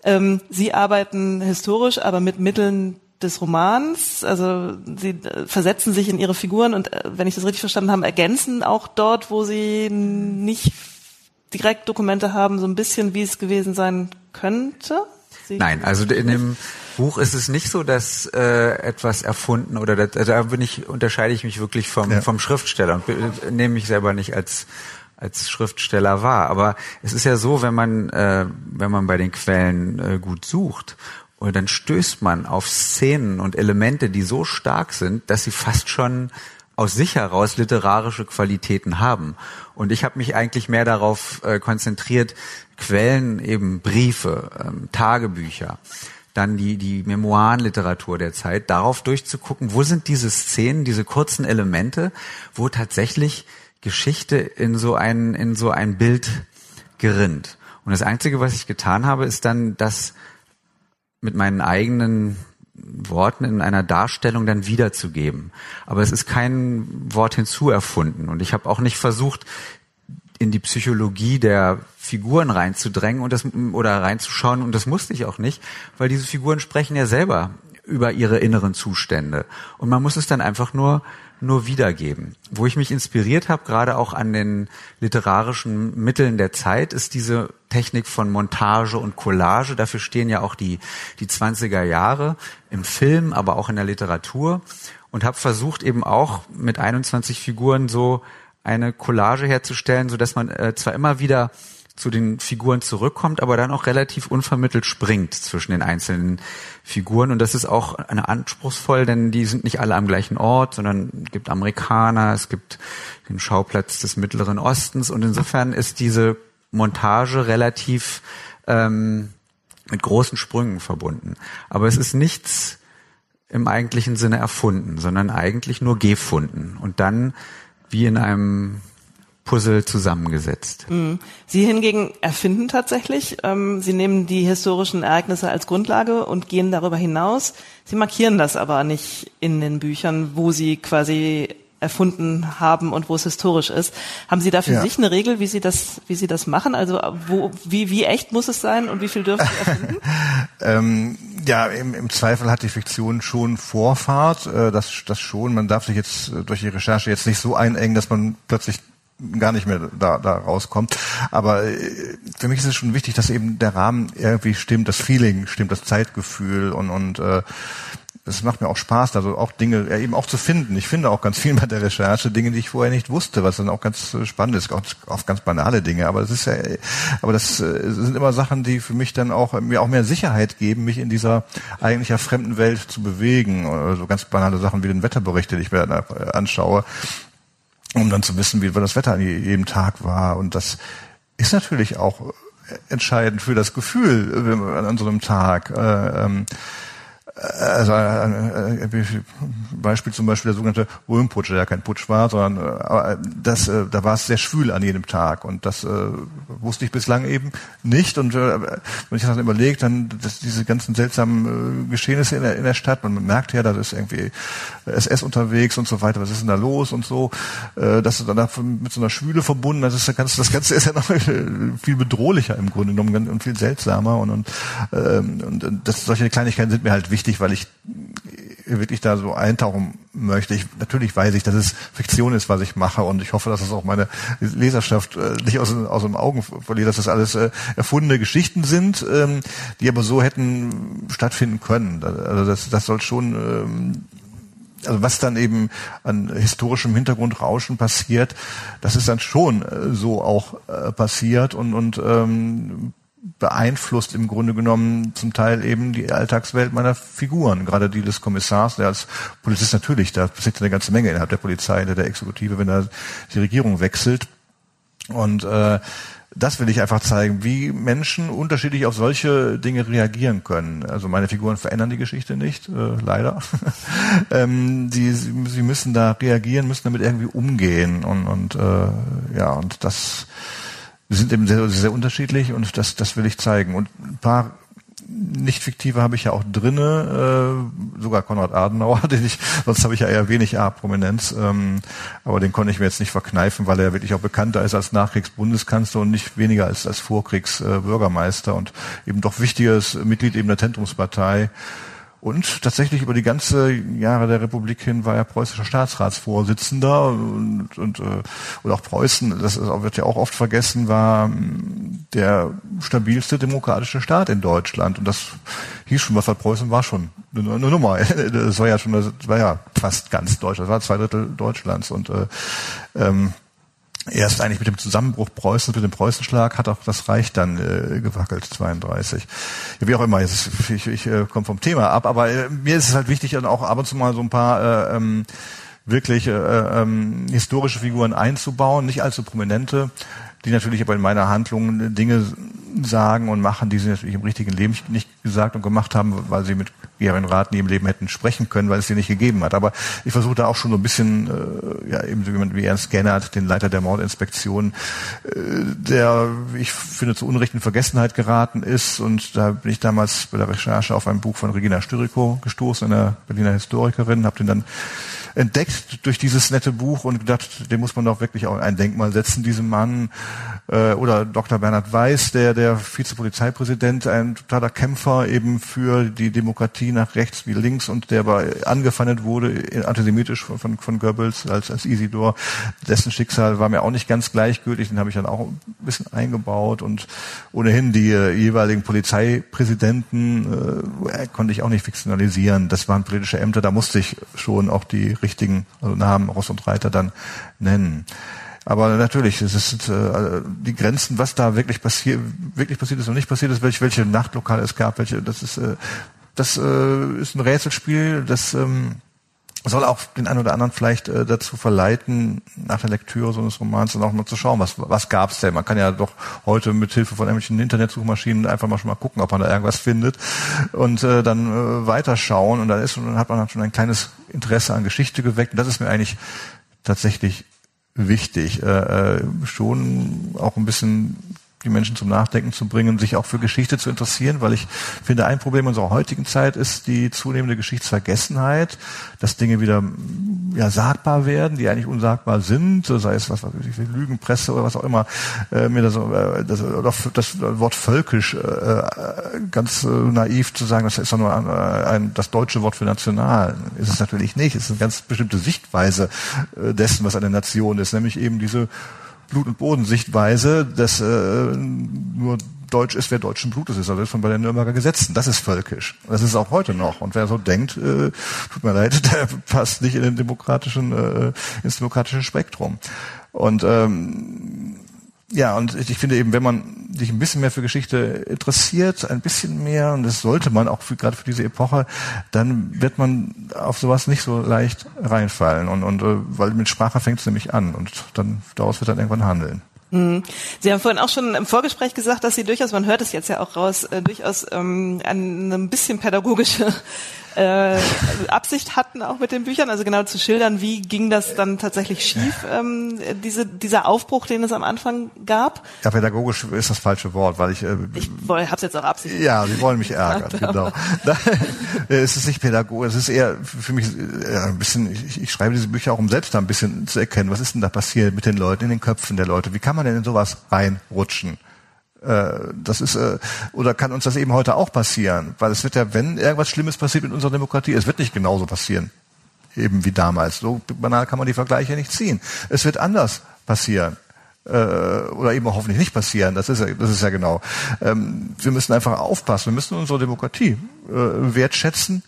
Speaker 2: Ähm, sie arbeiten historisch, aber mit Mitteln des Romans. Also sie äh, versetzen sich in ihre Figuren und äh, wenn ich das richtig verstanden habe, ergänzen auch dort, wo sie nicht direkt Dokumente haben, so ein bisschen, wie es gewesen sein könnte?
Speaker 4: Sie Nein, also in dem Buch ist es nicht so, dass äh, etwas erfunden oder das, also da bin ich unterscheide ich mich wirklich vom ja. vom Schriftsteller und nehme mich selber nicht als als Schriftsteller wahr. Aber es ist ja so, wenn man äh, wenn man bei den Quellen äh, gut sucht und dann stößt man auf Szenen und Elemente, die so stark sind, dass sie fast schon aus sich heraus literarische Qualitäten haben. Und ich habe mich eigentlich mehr darauf äh, konzentriert, Quellen, eben Briefe, ähm, Tagebücher, dann die, die Memoirenliteratur der Zeit, darauf durchzugucken, wo sind diese Szenen, diese kurzen Elemente, wo tatsächlich Geschichte in so ein, in so ein Bild gerinnt. Und das Einzige, was ich getan habe, ist dann das mit meinen eigenen Worten in einer Darstellung dann wiederzugeben. Aber es ist kein Wort hinzuerfunden. Und ich habe auch nicht versucht, in die Psychologie der Figuren reinzudrängen und das oder reinzuschauen und das musste ich auch nicht, weil diese Figuren sprechen ja selber über ihre inneren Zustände und man muss es dann einfach nur nur wiedergeben. Wo ich mich inspiriert habe, gerade auch an den literarischen Mitteln der Zeit, ist diese Technik von Montage und Collage. Dafür stehen ja auch die, die 20er Jahre im Film, aber auch in der Literatur. Und habe versucht eben auch mit 21 Figuren so eine Collage herzustellen, so dass man äh, zwar immer wieder zu den Figuren zurückkommt, aber dann auch relativ unvermittelt springt zwischen den einzelnen Figuren. Und das ist auch eine anspruchsvoll, denn die sind nicht alle am gleichen Ort, sondern es gibt Amerikaner, es gibt den Schauplatz des Mittleren Ostens. Und insofern ist diese Montage relativ ähm, mit großen Sprüngen verbunden. Aber es ist nichts im eigentlichen Sinne erfunden, sondern eigentlich nur gefunden. Und dann wie in einem Puzzle zusammengesetzt.
Speaker 2: Mhm. Sie hingegen erfinden tatsächlich. Ähm, Sie nehmen die historischen Ereignisse als Grundlage und gehen darüber hinaus. Sie markieren das aber nicht in den Büchern, wo Sie quasi erfunden haben und wo es historisch ist. Haben Sie da für ja. sich eine Regel, wie Sie das, wie Sie das machen? Also wo, wie, wie echt muss es sein und wie viel dürfen Sie erfinden?
Speaker 3: ähm, ja, im, im Zweifel hat die Fiktion schon Vorfahrt. Äh, das, das schon. Man darf sich jetzt äh, durch die Recherche jetzt nicht so einengen, dass man plötzlich gar nicht mehr da, da rauskommt. Aber äh, für mich ist es schon wichtig, dass eben der Rahmen irgendwie stimmt, das Feeling stimmt, das Zeitgefühl und, und äh, das macht mir auch Spaß, also auch Dinge ja, eben auch zu finden. Ich finde auch ganz viel bei der Recherche Dinge, die ich vorher nicht wusste, was dann auch ganz spannend ist, oft ganz banale Dinge. Aber das ist ja, aber das äh, sind immer Sachen, die für mich dann auch mir auch mehr Sicherheit geben, mich in dieser eigentlich ja fremden Welt zu bewegen. Oder so ganz banale Sachen wie den Wetterbericht, den ich mir äh, anschaue um dann zu wissen, wie das Wetter an jedem Tag war. Und das ist natürlich auch entscheidend für das Gefühl an so einem Tag. Äh, ähm, also ein äh, äh, Beispiel zum Beispiel der sogenannte Röhmputsch, der ja kein Putsch war, sondern äh, das, da war es sehr schwül an jedem Tag und das wusste ich bislang eben nicht und wenn ich das dann überlegt, dann dass diese ganzen seltsamen Geschehnisse in der, in der Stadt, man merkt ja, da ist irgendwie SS unterwegs und so weiter, was ist denn da los und so, äh, das ist dann mit so einer Schwüle verbunden, das ist das Ganze, das Ganze ist ja noch viel bedrohlicher im Grunde genommen und viel seltsamer und, und, ähm, und das, solche Kleinigkeiten sind mir halt wichtig wichtig, weil ich wirklich da so eintauchen möchte. Ich, natürlich weiß ich, dass es Fiktion ist, was ich mache und ich hoffe, dass es auch meine Leserschaft äh, nicht aus, aus den Augen verliert, dass das alles äh, erfundene Geschichten sind, ähm, die aber so hätten stattfinden können. Also das, das soll schon ähm, also was dann eben an historischem Hintergrundrauschen passiert, das ist dann schon äh, so auch äh, passiert und, und ähm, beeinflusst im Grunde genommen zum Teil eben die Alltagswelt meiner Figuren, gerade die des Kommissars, der als Polizist natürlich, da passiert eine ganze Menge innerhalb der Polizei, der Exekutive, wenn da die Regierung wechselt. Und äh, das will ich einfach zeigen, wie Menschen unterschiedlich auf solche Dinge reagieren können. Also meine Figuren verändern die Geschichte nicht, äh, leider. ähm, die, sie müssen da reagieren, müssen damit irgendwie umgehen und, und äh, ja und das sind eben sehr, sehr unterschiedlich und das, das will ich zeigen. Und ein paar nicht fiktive habe ich ja auch drinne, äh, sogar Konrad Adenauer, den ich, sonst habe ich ja eher wenig A-Prominenz, ähm, aber den konnte ich mir jetzt nicht verkneifen, weil er wirklich auch bekannter ist als Nachkriegsbundeskanzler und nicht weniger als als Vorkriegsbürgermeister äh, und eben doch wichtiges Mitglied eben der Zentrumspartei. Und tatsächlich über die ganze Jahre der Republik hin war er preußischer Staatsratsvorsitzender und, und, äh, und auch Preußen, das wird ja auch oft vergessen, war ähm, der stabilste demokratische Staat in Deutschland. Und das hieß schon, was war Preußen war schon eine, eine Nummer. Das war ja schon, das war ja fast ganz Deutschland, das war zwei Drittel Deutschlands. Und äh, ähm, erst eigentlich mit dem Zusammenbruch Preußens, mit dem Preußenschlag, hat auch das Reich dann äh, gewackelt, 32. Ja, wie auch immer, jetzt, ich, ich äh, komme vom Thema ab, aber äh, mir ist es halt wichtig, dann auch ab und zu mal so ein paar äh, ähm, wirklich äh, ähm, historische Figuren einzubauen, nicht allzu prominente, die natürlich aber in meiner Handlung Dinge sagen und machen, die sie natürlich im richtigen Leben nicht gesagt und gemacht haben, weil sie mit ihren Rat nie im Leben hätten sprechen können, weil es sie nicht gegeben hat. Aber ich versuche da auch schon so ein bisschen, äh, ja, eben jemand wie Ernst Gennert, den Leiter der Mordinspektion, äh, der, ich finde, zu Unrecht in Vergessenheit geraten ist. Und da bin ich damals bei der Recherche auf ein Buch von Regina Styriko gestoßen, einer Berliner Historikerin, habe den dann entdeckt durch dieses nette Buch und gedacht, dem muss man doch wirklich auch ein Denkmal setzen, diesem Mann. Äh, oder Dr. Bernhard Weiß, der, der Vizepolizeipräsident, ein totaler Kämpfer eben für die Demokratie nach rechts wie links und der aber angefeindet wurde, antisemitisch von, von, von Goebbels als, als Isidor. Dessen Schicksal war mir auch nicht ganz gleichgültig, den habe ich dann auch ein bisschen eingebaut und ohnehin die äh, jeweiligen Polizeipräsidenten äh, konnte ich auch nicht fiktionalisieren. Das waren politische Ämter, da musste ich schon auch die richtigen also Namen Ross und Reiter dann nennen. Aber natürlich, es ist äh, die Grenzen, was da wirklich passiert, wirklich passiert ist und nicht passiert ist, welche, welche Nachtlokale es gab, welche, das ist, äh, das äh, ist ein Rätselspiel, das ähm, soll auch den einen oder anderen vielleicht äh, dazu verleiten, nach der Lektüre so eines Romans dann auch mal zu schauen, was, was gab's denn? Man kann ja doch heute mit Hilfe von irgendwelchen Internetsuchmaschinen einfach mal schon mal gucken, ob man da irgendwas findet und äh, dann äh, weiterschauen. Und dann ist und dann hat man dann schon ein kleines Interesse an Geschichte geweckt. Und das ist mir eigentlich tatsächlich wichtig, äh, äh schon auch ein bisschen die Menschen zum Nachdenken zu bringen, sich auch für Geschichte zu interessieren, weil ich finde, ein Problem unserer heutigen Zeit ist die zunehmende Geschichtsvergessenheit, dass Dinge wieder ja, sagbar werden, die eigentlich unsagbar sind, sei es was weiß ich, Lügenpresse oder was auch immer, äh, mir das, äh, das, das Wort völkisch äh, ganz äh, naiv zu sagen, das ist doch nur ein, ein, das deutsche Wort für national. Ist es natürlich nicht. Es ist eine ganz bestimmte Sichtweise äh, dessen, was eine Nation ist, nämlich eben diese Blut- und Bodensichtweise, dass äh, nur Deutsch ist, wer deutschen Blutes ist. Also das ist von bei den Nürnberger Gesetzen. Das ist völkisch. Das ist auch heute noch. Und wer so denkt, äh, tut mir leid, der passt nicht in den demokratischen, äh, ins demokratische Spektrum. Und ähm, ja, und ich finde eben, wenn man sich ein bisschen mehr für Geschichte interessiert, ein bisschen mehr, und das sollte man auch für, gerade für diese Epoche, dann wird man auf sowas nicht so leicht reinfallen. Und, und äh, weil mit Sprache fängt es nämlich an und dann daraus wird dann irgendwann handeln.
Speaker 2: Mhm. Sie haben vorhin auch schon im Vorgespräch gesagt, dass Sie durchaus, man hört es jetzt ja auch raus, äh, durchaus ähm, ein bisschen pädagogische äh, Absicht hatten, auch mit den Büchern, also genau zu schildern, wie ging das dann tatsächlich schief, ähm, diese, dieser Aufbruch, den es am Anfang gab?
Speaker 3: Ja, pädagogisch ist das falsche Wort, weil ich... Äh,
Speaker 2: ich habe es jetzt auch absichtlich.
Speaker 3: Ja, Sie wollen mich ärgern, genau. es ist nicht pädagogisch, es ist eher für mich äh, ein bisschen, ich, ich schreibe diese Bücher auch, um selbst da ein bisschen zu erkennen, was ist denn da passiert mit den Leuten, in den Köpfen der Leute, wie kann man denn in sowas reinrutschen? Äh, das ist äh, oder kann uns das eben heute auch passieren, weil es wird ja, wenn irgendwas Schlimmes passiert mit unserer Demokratie, es wird nicht genauso passieren, eben wie damals. So banal kann man die Vergleiche nicht ziehen. Es wird anders passieren äh, oder eben hoffentlich nicht passieren. Das ist ja, das ist ja genau. Ähm, wir müssen einfach aufpassen. Wir müssen unsere Demokratie wertschätzen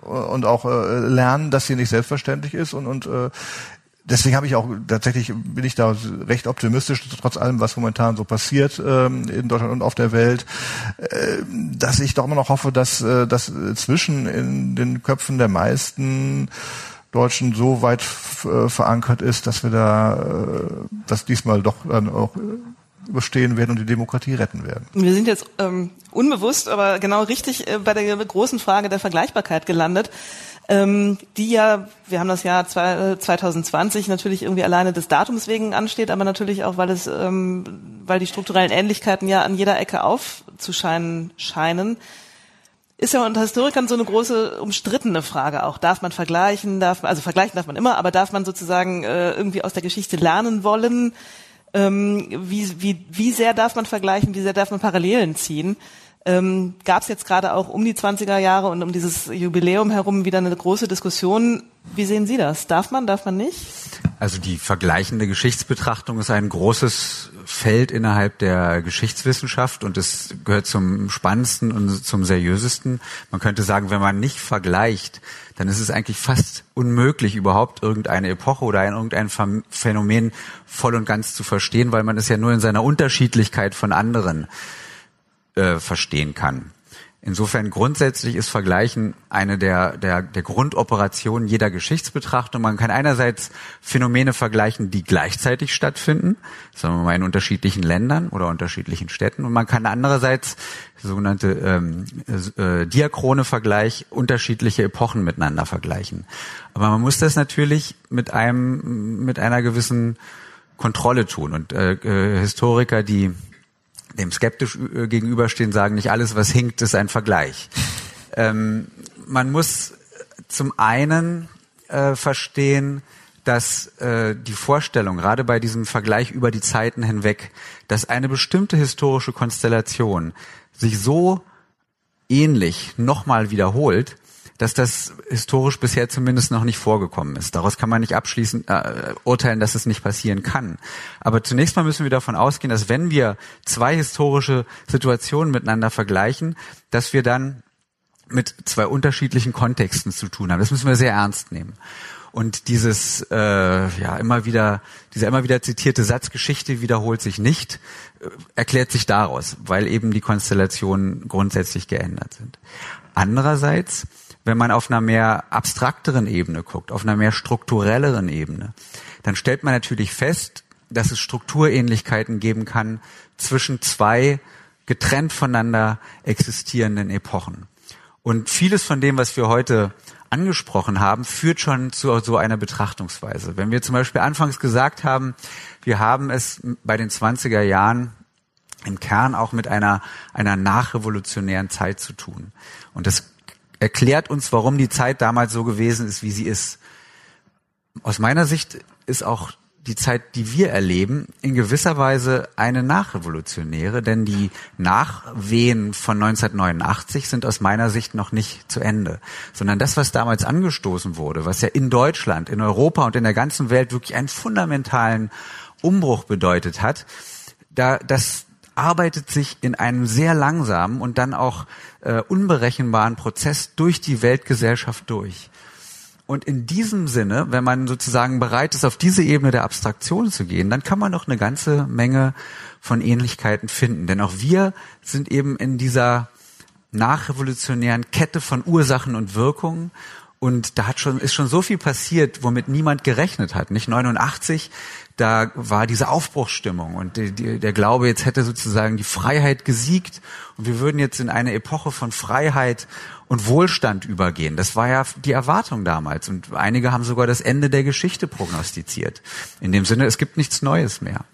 Speaker 3: und auch lernen, dass sie nicht selbstverständlich ist und, und deswegen habe ich auch tatsächlich bin ich da recht optimistisch trotz allem was momentan so passiert ähm, in Deutschland und auf der Welt äh, dass ich doch immer noch hoffe dass äh, das zwischen in den Köpfen der meisten Deutschen so weit äh, verankert ist dass wir da äh, das diesmal doch dann auch überstehen werden und die Demokratie retten werden.
Speaker 2: Wir sind jetzt ähm, unbewusst, aber genau richtig äh, bei der großen Frage der Vergleichbarkeit gelandet, ähm, die ja, wir haben das Jahr zwei, äh, 2020 natürlich irgendwie alleine des Datums wegen ansteht, aber natürlich auch, weil es, ähm, weil die strukturellen Ähnlichkeiten ja an jeder Ecke aufzuscheinen scheinen. Ist ja unter Historikern so eine große umstrittene Frage auch. Darf man vergleichen? Darf also vergleichen darf man immer, aber darf man sozusagen äh, irgendwie aus der Geschichte lernen wollen? Ähm, wie, wie, wie sehr darf man vergleichen, wie sehr darf man Parallelen ziehen? Ähm, Gab es jetzt gerade auch um die 20er Jahre und um dieses Jubiläum herum wieder eine große Diskussion. Wie sehen Sie das? Darf man, darf man nicht?
Speaker 4: Also die vergleichende Geschichtsbetrachtung ist ein großes Feld innerhalb der Geschichtswissenschaft und es gehört zum spannendsten und zum seriösesten. Man könnte sagen, wenn man nicht vergleicht, dann ist es eigentlich fast unmöglich, überhaupt irgendeine Epoche oder ein, irgendein Phänomen voll und ganz zu verstehen, weil man es ja nur in seiner Unterschiedlichkeit von anderen äh, verstehen kann. Insofern grundsätzlich ist Vergleichen eine der, der, der Grundoperationen jeder Geschichtsbetrachtung. Man kann einerseits Phänomene vergleichen, die gleichzeitig stattfinden, sagen wir mal in unterschiedlichen Ländern oder unterschiedlichen Städten. Und man kann andererseits sogenannte ähm, äh, diachrone Vergleich unterschiedliche Epochen miteinander vergleichen. Aber man muss das natürlich mit einem mit einer gewissen Kontrolle tun. Und äh, äh, Historiker, die dem skeptisch äh, gegenüberstehen, sagen, nicht alles, was hinkt, ist ein Vergleich. Ähm, man muss zum einen äh, verstehen, dass äh, die Vorstellung, gerade bei diesem Vergleich über die Zeiten hinweg, dass eine bestimmte historische Konstellation sich so ähnlich nochmal wiederholt, dass das historisch bisher zumindest noch nicht vorgekommen ist. Daraus kann man nicht abschließend äh, urteilen, dass es nicht passieren kann. Aber zunächst mal müssen wir davon ausgehen, dass wenn wir zwei historische Situationen miteinander vergleichen, dass wir dann mit zwei unterschiedlichen Kontexten zu tun haben. Das müssen wir sehr ernst nehmen. Und dieses äh, ja immer wieder dieser immer wieder zitierte Satz Geschichte wiederholt sich nicht äh, erklärt sich daraus, weil eben die Konstellationen grundsätzlich geändert sind. Andererseits wenn man auf einer mehr abstrakteren Ebene guckt, auf einer mehr strukturelleren Ebene, dann stellt man natürlich fest, dass es Strukturähnlichkeiten geben kann zwischen zwei getrennt voneinander existierenden Epochen. Und vieles von dem, was wir heute angesprochen haben, führt schon zu so einer Betrachtungsweise. Wenn wir zum Beispiel anfangs gesagt haben, wir haben es bei den 20er Jahren im Kern auch mit einer, einer nachrevolutionären Zeit zu tun. Und das erklärt uns, warum die Zeit damals so gewesen ist, wie sie ist. Aus meiner Sicht ist auch die Zeit, die wir erleben, in gewisser Weise eine nachrevolutionäre, denn die Nachwehen von 1989 sind aus meiner Sicht noch nicht zu Ende, sondern das, was damals angestoßen wurde, was ja in Deutschland, in Europa und in der ganzen Welt wirklich einen fundamentalen Umbruch bedeutet hat, da, das, arbeitet sich in einem sehr langsamen und dann auch äh, unberechenbaren Prozess durch die Weltgesellschaft durch. Und in diesem Sinne, wenn man sozusagen bereit ist, auf diese Ebene der Abstraktion zu gehen, dann kann man doch eine ganze Menge von Ähnlichkeiten finden. Denn auch wir sind eben in dieser nachrevolutionären Kette von Ursachen und Wirkungen und da hat schon, ist schon so viel passiert, womit niemand gerechnet hat. Nicht 89, da war diese Aufbruchsstimmung und die, die, der Glaube, jetzt hätte sozusagen die Freiheit gesiegt und wir würden jetzt in eine Epoche von Freiheit und Wohlstand übergehen. Das war ja die Erwartung damals und einige haben sogar das Ende der Geschichte prognostiziert. In dem Sinne, es gibt nichts Neues mehr.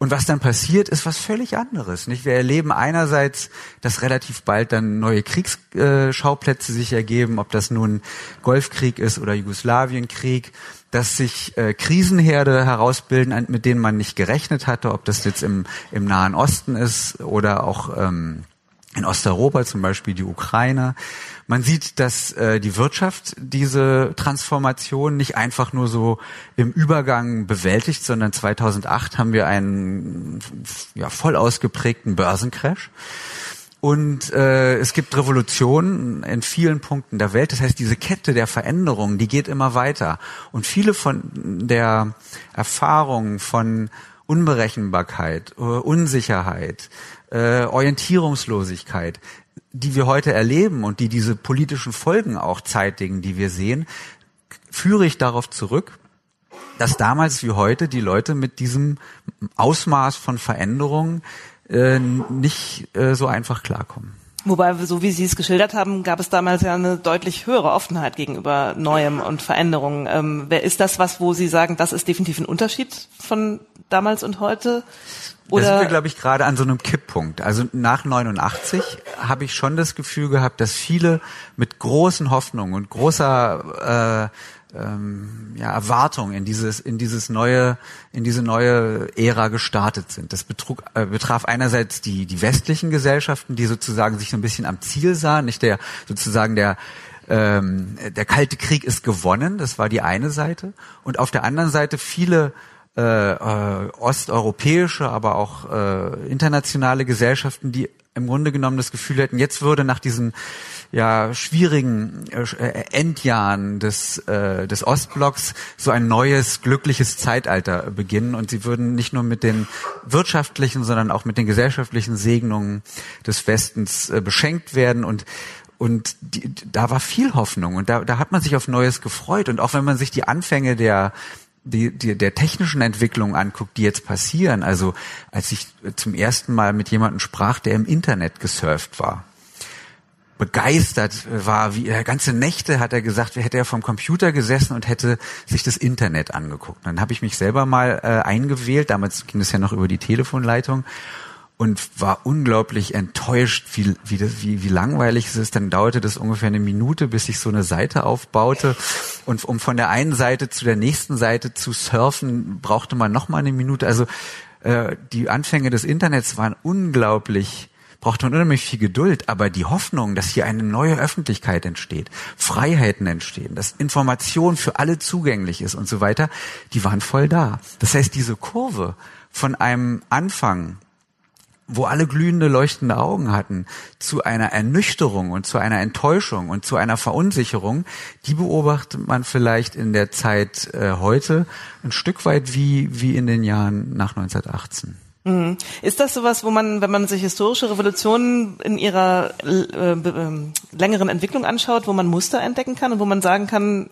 Speaker 4: Und was dann passiert, ist was völlig anderes. Nicht? Wir erleben einerseits, dass relativ bald dann neue Kriegsschauplätze sich ergeben, ob das nun Golfkrieg ist oder Jugoslawienkrieg, dass sich äh, Krisenherde herausbilden, mit denen man nicht gerechnet hatte, ob das jetzt im, im Nahen Osten ist oder auch ähm, in Osteuropa, zum Beispiel die Ukraine. Man sieht, dass äh, die Wirtschaft diese Transformation nicht einfach nur so im Übergang bewältigt, sondern 2008 haben wir einen ja, voll ausgeprägten Börsencrash. Und äh, es gibt Revolutionen in vielen Punkten der Welt. Das heißt, diese Kette der Veränderungen, die geht immer weiter. Und viele von der Erfahrung von Unberechenbarkeit, äh, Unsicherheit, äh, Orientierungslosigkeit, die wir heute erleben und die diese politischen Folgen auch zeitigen, die wir sehen, führe ich darauf zurück, dass damals wie heute die Leute mit diesem Ausmaß von Veränderungen äh, nicht äh, so einfach klarkommen.
Speaker 2: Wobei, so wie Sie es geschildert haben, gab es damals ja eine deutlich höhere Offenheit gegenüber Neuem und Veränderungen. Ähm, wer ist das was, wo Sie sagen, das ist definitiv ein Unterschied von damals und heute?
Speaker 4: Oder da sind wir, glaube ich, gerade an so einem Kipppunkt. Also nach 89 habe ich schon das Gefühl gehabt, dass viele mit großen Hoffnungen und großer äh, ähm, ja, Erwartung in dieses in dieses neue in diese neue Ära gestartet sind. Das betrug, äh, betraf einerseits die die westlichen Gesellschaften, die sozusagen sich so ein bisschen am Ziel sahen, nicht der sozusagen der ähm, der kalte Krieg ist gewonnen, das war die eine Seite, und auf der anderen Seite viele äh, äh, osteuropäische, aber auch äh, internationale Gesellschaften, die im Grunde genommen das Gefühl hätten, jetzt würde nach diesen ja schwierigen äh, Endjahren des äh, des Ostblocks so ein neues glückliches Zeitalter beginnen. Und sie würden nicht nur mit den wirtschaftlichen, sondern auch mit den gesellschaftlichen Segnungen des Westens äh, beschenkt werden. Und und die, da war viel Hoffnung. Und da, da hat man sich auf Neues gefreut. Und auch wenn man sich die Anfänge der die, die, der technischen Entwicklung anguckt, die jetzt passieren, also als ich zum ersten Mal mit jemandem sprach, der im Internet gesurft war, begeistert war, wie er ganze Nächte hat er gesagt, hätte er vom Computer gesessen und hätte sich das Internet angeguckt. Dann habe ich mich selber mal äh, eingewählt, damals ging es ja noch über die Telefonleitung und war unglaublich enttäuscht, wie, wie, das, wie, wie langweilig es ist. Dann dauerte das ungefähr eine Minute, bis sich so eine Seite aufbaute. Und um von der einen Seite zu der nächsten Seite zu surfen, brauchte man noch mal eine Minute. Also äh, die Anfänge des Internets waren unglaublich braucht man unheimlich viel Geduld, aber die Hoffnung, dass hier eine neue Öffentlichkeit entsteht, Freiheiten entstehen, dass Information für alle zugänglich ist und so weiter, die waren voll da. Das heißt, diese Kurve von einem Anfang, wo alle glühende, leuchtende Augen hatten, zu einer Ernüchterung und zu einer Enttäuschung und zu einer Verunsicherung, die beobachtet man vielleicht in der Zeit äh, heute ein Stück weit wie, wie in den Jahren nach 1918.
Speaker 2: Mhm. Ist das sowas, wo man, wenn man sich historische Revolutionen in ihrer äh, äh, längeren Entwicklung anschaut, wo man Muster entdecken kann und wo man sagen kann,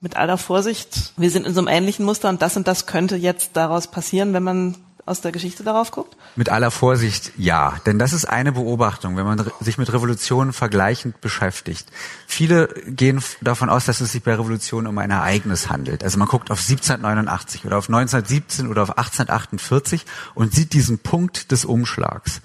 Speaker 2: mit aller Vorsicht, wir sind in so einem ähnlichen Muster und das und das könnte jetzt daraus passieren, wenn man aus der Geschichte darauf guckt?
Speaker 4: Mit aller Vorsicht ja, denn das ist eine Beobachtung, wenn man sich mit Revolutionen vergleichend beschäftigt. Viele gehen davon aus, dass es sich bei Revolutionen um ein Ereignis handelt. Also man guckt auf 1789 oder auf 1917 oder auf 1848 und sieht diesen Punkt des Umschlags.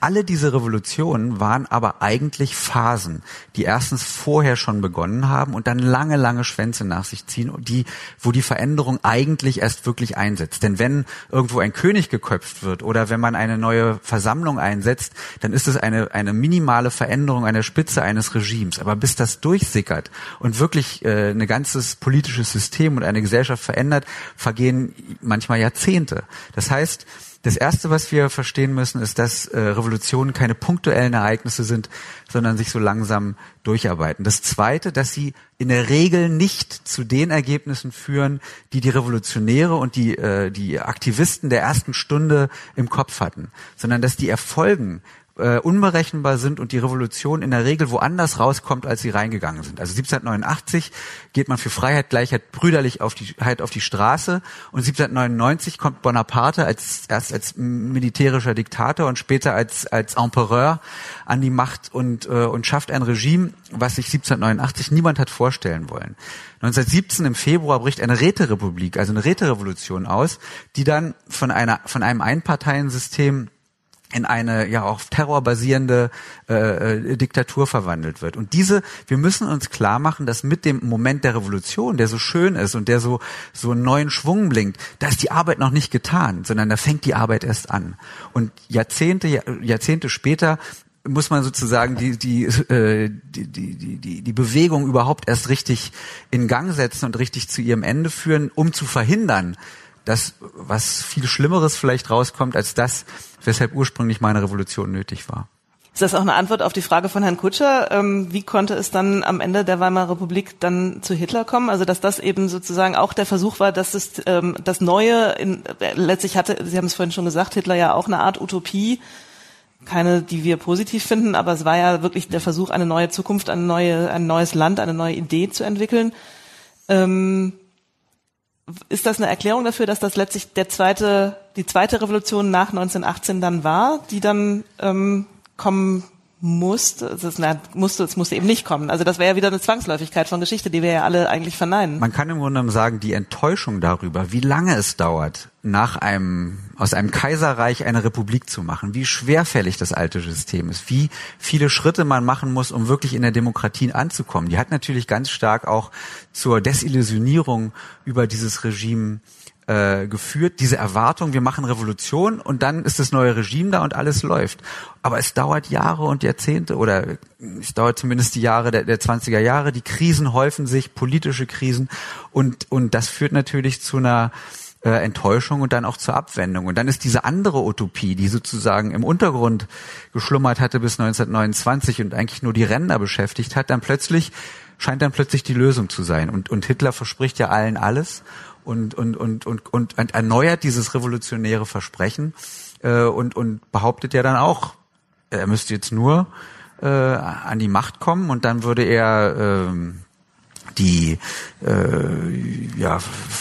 Speaker 4: Alle diese Revolutionen waren aber eigentlich Phasen, die erstens vorher schon begonnen haben und dann lange, lange Schwänze nach sich ziehen, die, wo die Veränderung eigentlich erst wirklich einsetzt. Denn wenn irgendwo ein König geköpft wird oder wenn man eine neue Versammlung einsetzt, dann ist es eine, eine minimale Veränderung an der Spitze eines Regimes. Aber bis das durchsickert und wirklich äh, ein ganzes politisches System und eine Gesellschaft verändert, vergehen manchmal Jahrzehnte. Das heißt, das Erste, was wir verstehen müssen, ist, dass äh, Revolutionen keine punktuellen Ereignisse sind, sondern sich so langsam durcharbeiten. Das Zweite, dass sie in der Regel nicht zu den Ergebnissen führen, die die Revolutionäre und die, äh, die Aktivisten der ersten Stunde im Kopf hatten, sondern dass die Erfolgen äh, unberechenbar sind und die Revolution in der Regel woanders rauskommt, als sie reingegangen sind. Also 1789 geht man für Freiheit, Gleichheit, Brüderlichkeit auf die, halt auf die Straße und 1799 kommt Bonaparte als, erst als militärischer Diktator und später als, als Empereur an die Macht und, äh, und schafft ein Regime, was sich 1789 niemand hat vorstellen wollen. 1917 im Februar bricht eine Räterepublik, also eine Räterevolution aus, die dann von einer, von einem Einparteiensystem in eine ja auch Terror basierende äh, äh, Diktatur verwandelt wird. Und diese, wir müssen uns klar machen, dass mit dem Moment der Revolution, der so schön ist und der so so einen neuen Schwung blinkt, da ist die Arbeit noch nicht getan, sondern da fängt die Arbeit erst an. Und Jahrzehnte Jahrzehnte später muss man sozusagen die die, äh, die die die die Bewegung überhaupt erst richtig in Gang setzen und richtig zu ihrem Ende führen, um zu verhindern, dass was viel Schlimmeres vielleicht rauskommt als das, weshalb ursprünglich meine Revolution nötig war.
Speaker 2: Ist das auch eine Antwort auf die Frage von Herrn Kutscher? Ähm, wie konnte es dann am Ende der Weimarer Republik dann zu Hitler kommen? Also dass das eben sozusagen auch der Versuch war, dass es ähm, das Neue, in, äh, letztlich hatte, Sie haben es vorhin schon gesagt, Hitler ja auch eine Art Utopie, keine, die wir positiv finden, aber es war ja wirklich der Versuch, eine neue Zukunft, eine neue, ein neues Land, eine neue Idee zu entwickeln. Ähm, ist das eine Erklärung dafür, dass das letztlich der zweite, die zweite Revolution nach 1918 dann war, die dann ähm, kommen musste, es, na, musste, es musste eben nicht kommen. Also das wäre ja wieder eine Zwangsläufigkeit von Geschichte, die wir ja alle eigentlich verneinen.
Speaker 4: Man kann im Grunde genommen sagen, die Enttäuschung darüber, wie lange es dauert, nach einem, aus einem Kaiserreich eine Republik zu machen, wie schwerfällig das alte System ist, wie viele Schritte man machen muss, um wirklich in der Demokratie anzukommen. Die hat natürlich ganz stark auch zur Desillusionierung über dieses Regime äh, geführt, diese Erwartung, wir machen Revolution und dann ist das neue Regime da und alles läuft. Aber es dauert Jahre und Jahrzehnte oder es dauert zumindest die Jahre der, der 20er Jahre. Die Krisen häufen sich, politische Krisen und, und das führt natürlich zu einer äh, Enttäuschung und dann auch zur Abwendung. Und dann ist diese andere Utopie, die sozusagen im Untergrund geschlummert hatte bis 1929 und eigentlich nur die Ränder beschäftigt hat, dann plötzlich scheint dann plötzlich die Lösung zu sein. Und, und Hitler verspricht ja allen alles und, und, und, und, und erneuert dieses revolutionäre Versprechen äh, und, und behauptet ja dann auch, er müsste jetzt nur äh, an die Macht kommen und dann würde er äh, die, äh, ja,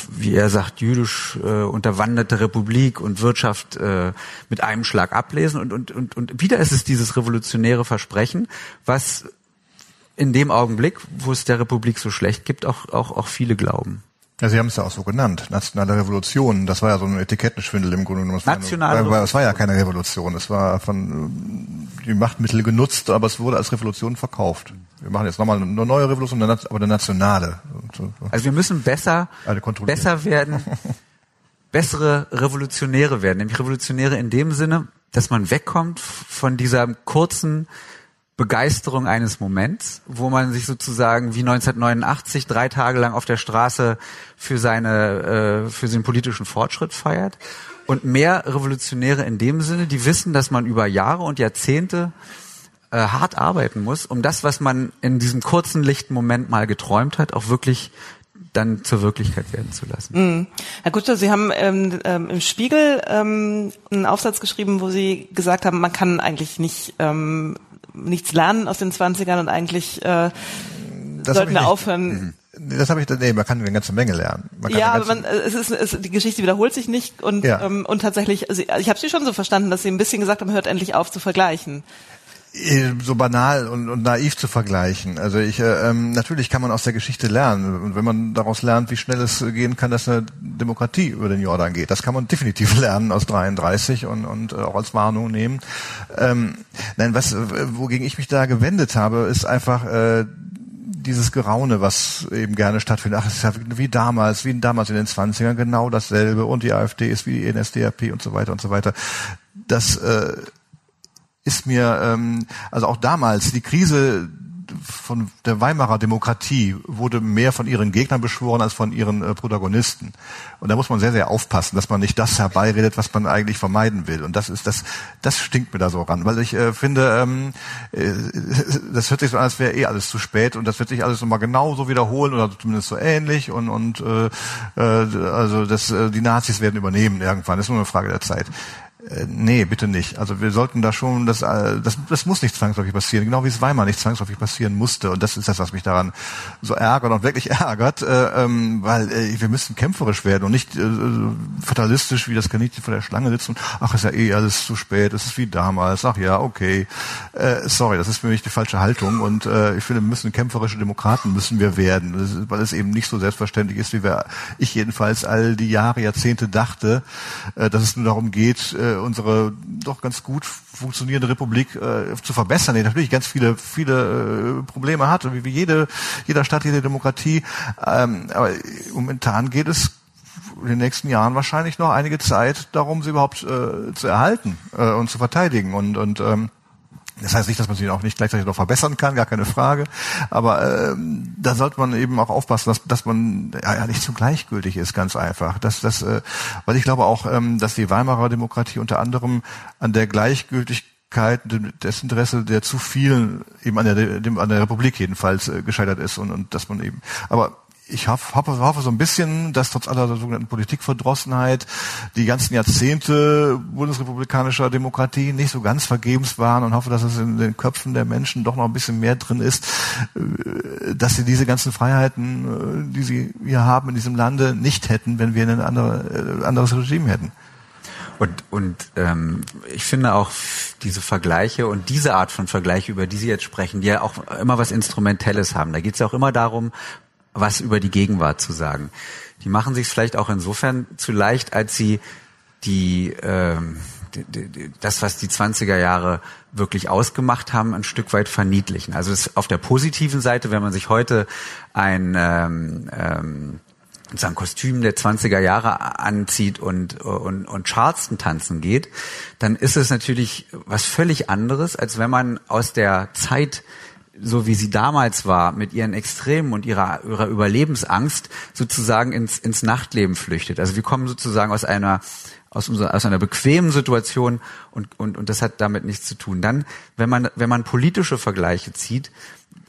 Speaker 4: wie er sagt, jüdisch äh, unterwanderte Republik und Wirtschaft äh, mit einem Schlag ablesen. Und, und, und, und wieder ist es dieses revolutionäre Versprechen, was in dem Augenblick, wo es der Republik so schlecht gibt, auch, auch, auch viele glauben.
Speaker 3: Ja, Sie haben es ja auch so genannt, nationale Revolution. Das war ja so ein Etikettenschwindel im Grunde genommen.
Speaker 4: Nationale
Speaker 3: Revolution. Es war ja keine Revolution. Es war von die Machtmittel genutzt, aber es wurde als Revolution verkauft. Wir machen jetzt nochmal eine neue Revolution, aber eine nationale.
Speaker 4: Also wir müssen besser, besser werden, bessere Revolutionäre werden. Nämlich Revolutionäre in dem Sinne, dass man wegkommt von dieser kurzen Begeisterung eines Moments, wo man sich sozusagen wie 1989 drei Tage lang auf der Straße für seine äh, für den politischen Fortschritt feiert und mehr Revolutionäre in dem Sinne, die wissen, dass man über Jahre und Jahrzehnte äh, hart arbeiten muss, um das, was man in diesem kurzen lichten Moment mal geträumt hat, auch wirklich dann zur Wirklichkeit werden zu lassen.
Speaker 2: Mhm. Herr Kutscher, Sie haben ähm, ähm, im Spiegel ähm, einen Aufsatz geschrieben, wo Sie gesagt haben, man kann eigentlich nicht ähm, nichts lernen aus den 20ern und eigentlich äh, sollten wir aufhören.
Speaker 3: Mhm. Das habe ich, nee, man kann eine ganze Menge lernen.
Speaker 2: ja, aber man, es ist, es, die Geschichte wiederholt sich nicht und, ja. ähm, und tatsächlich, also ich habe Sie schon so verstanden, dass Sie ein bisschen gesagt haben, hört endlich auf zu vergleichen.
Speaker 3: Äh, so banal und, und naiv zu vergleichen. Also ich äh, ähm, natürlich kann man aus der Geschichte lernen und wenn man daraus lernt, wie schnell es gehen kann, dass eine Demokratie über den Jordan geht, das kann man definitiv lernen aus 33 und, und äh, auch als Warnung nehmen. Ähm, nein, was wogegen ich mich da gewendet habe, ist einfach äh, dieses Geraune, was eben gerne stattfindet. Ach, es ist ja wie damals, wie damals in den 20ern, genau dasselbe und die AfD ist wie die NSDAP und so weiter und so weiter. Das äh, ist mir, ähm, also auch damals, die Krise von der Weimarer Demokratie wurde mehr von ihren Gegnern beschworen als von ihren äh, Protagonisten. Und da muss man sehr, sehr aufpassen, dass man nicht das herbeiredet, was man eigentlich vermeiden will. Und das ist das, das stinkt mir da so ran, weil ich äh, finde, ähm, äh, das hört sich so an, als wäre eh alles zu spät und das wird sich alles nochmal genauso wiederholen oder zumindest so ähnlich und und äh, äh, also das, äh, die Nazis werden übernehmen irgendwann. Das ist nur eine Frage der Zeit. Äh, nee, bitte nicht. Also wir sollten da schon, das, äh, das, das muss nicht zwangsläufig passieren, genau wie es Weimar nicht zwangsläufig passieren musste. Und das ist das, was mich daran so ärgert und wirklich ärgert, äh, ähm, weil äh, wir müssen kämpferisch werden und nicht äh, fatalistisch, wie das Kaninchen vor der Schlange sitzt und ach, ist ja eh alles zu spät, es ist wie damals, ach ja, okay. Äh, sorry, das ist für mich die falsche Haltung und äh, ich finde, wir müssen kämpferische Demokraten müssen wir werden, weil es eben nicht so selbstverständlich ist, wie wir, ich jedenfalls all die Jahre, Jahrzehnte dachte, äh, dass es nur darum geht, äh, unsere doch ganz gut funktionierende Republik äh, zu verbessern, die natürlich ganz viele viele äh, Probleme hat, wie, wie jede jeder Staat, jede Demokratie. Ähm, aber momentan geht es in den nächsten Jahren wahrscheinlich noch einige Zeit darum, sie überhaupt äh, zu erhalten äh, und zu verteidigen und und ähm, das heißt nicht, dass man sie auch nicht gleichzeitig noch verbessern kann, gar keine Frage. Aber ähm, da sollte man eben auch aufpassen, dass, dass man ja, nicht zu gleichgültig ist, ganz einfach. Das, das, äh, weil ich glaube auch, ähm, dass die Weimarer Demokratie unter anderem an der Gleichgültigkeit Desinteresse der zu vielen eben an der, dem, an der Republik jedenfalls äh, gescheitert ist und, und dass man eben, aber ich hoffe, hoffe, hoffe so ein bisschen, dass trotz aller sogenannten Politikverdrossenheit die ganzen Jahrzehnte bundesrepublikanischer Demokratie nicht so ganz vergebens waren und hoffe, dass es in den Köpfen der Menschen doch noch ein bisschen mehr drin ist, äh, dass sie diese ganzen Freiheiten, äh, die sie hier haben in diesem Lande, nicht hätten, wenn wir ein andere, äh, anderes Regime hätten.
Speaker 4: Und, und ähm, ich finde auch diese Vergleiche und diese Art von Vergleiche, über die Sie jetzt sprechen, die ja auch immer was Instrumentelles haben. Da geht es ja auch immer darum, was über die Gegenwart zu sagen. Die machen sich vielleicht auch insofern zu leicht, als sie die, ähm, die, die das, was die 20er Jahre wirklich ausgemacht haben, ein Stück weit verniedlichen. Also auf der positiven Seite, wenn man sich heute ein ähm, ähm, sein Kostüm der 20er Jahre anzieht und, und, und Charleston tanzen geht, dann ist es natürlich was völlig anderes, als wenn man aus der Zeit so wie sie damals war, mit ihren Extremen und ihrer, ihrer Überlebensangst sozusagen ins, ins Nachtleben flüchtet. Also wir kommen sozusagen aus einer aus, unserer, aus einer bequemen Situation und, und, und das hat damit nichts zu tun. Dann, wenn man, wenn man politische Vergleiche zieht,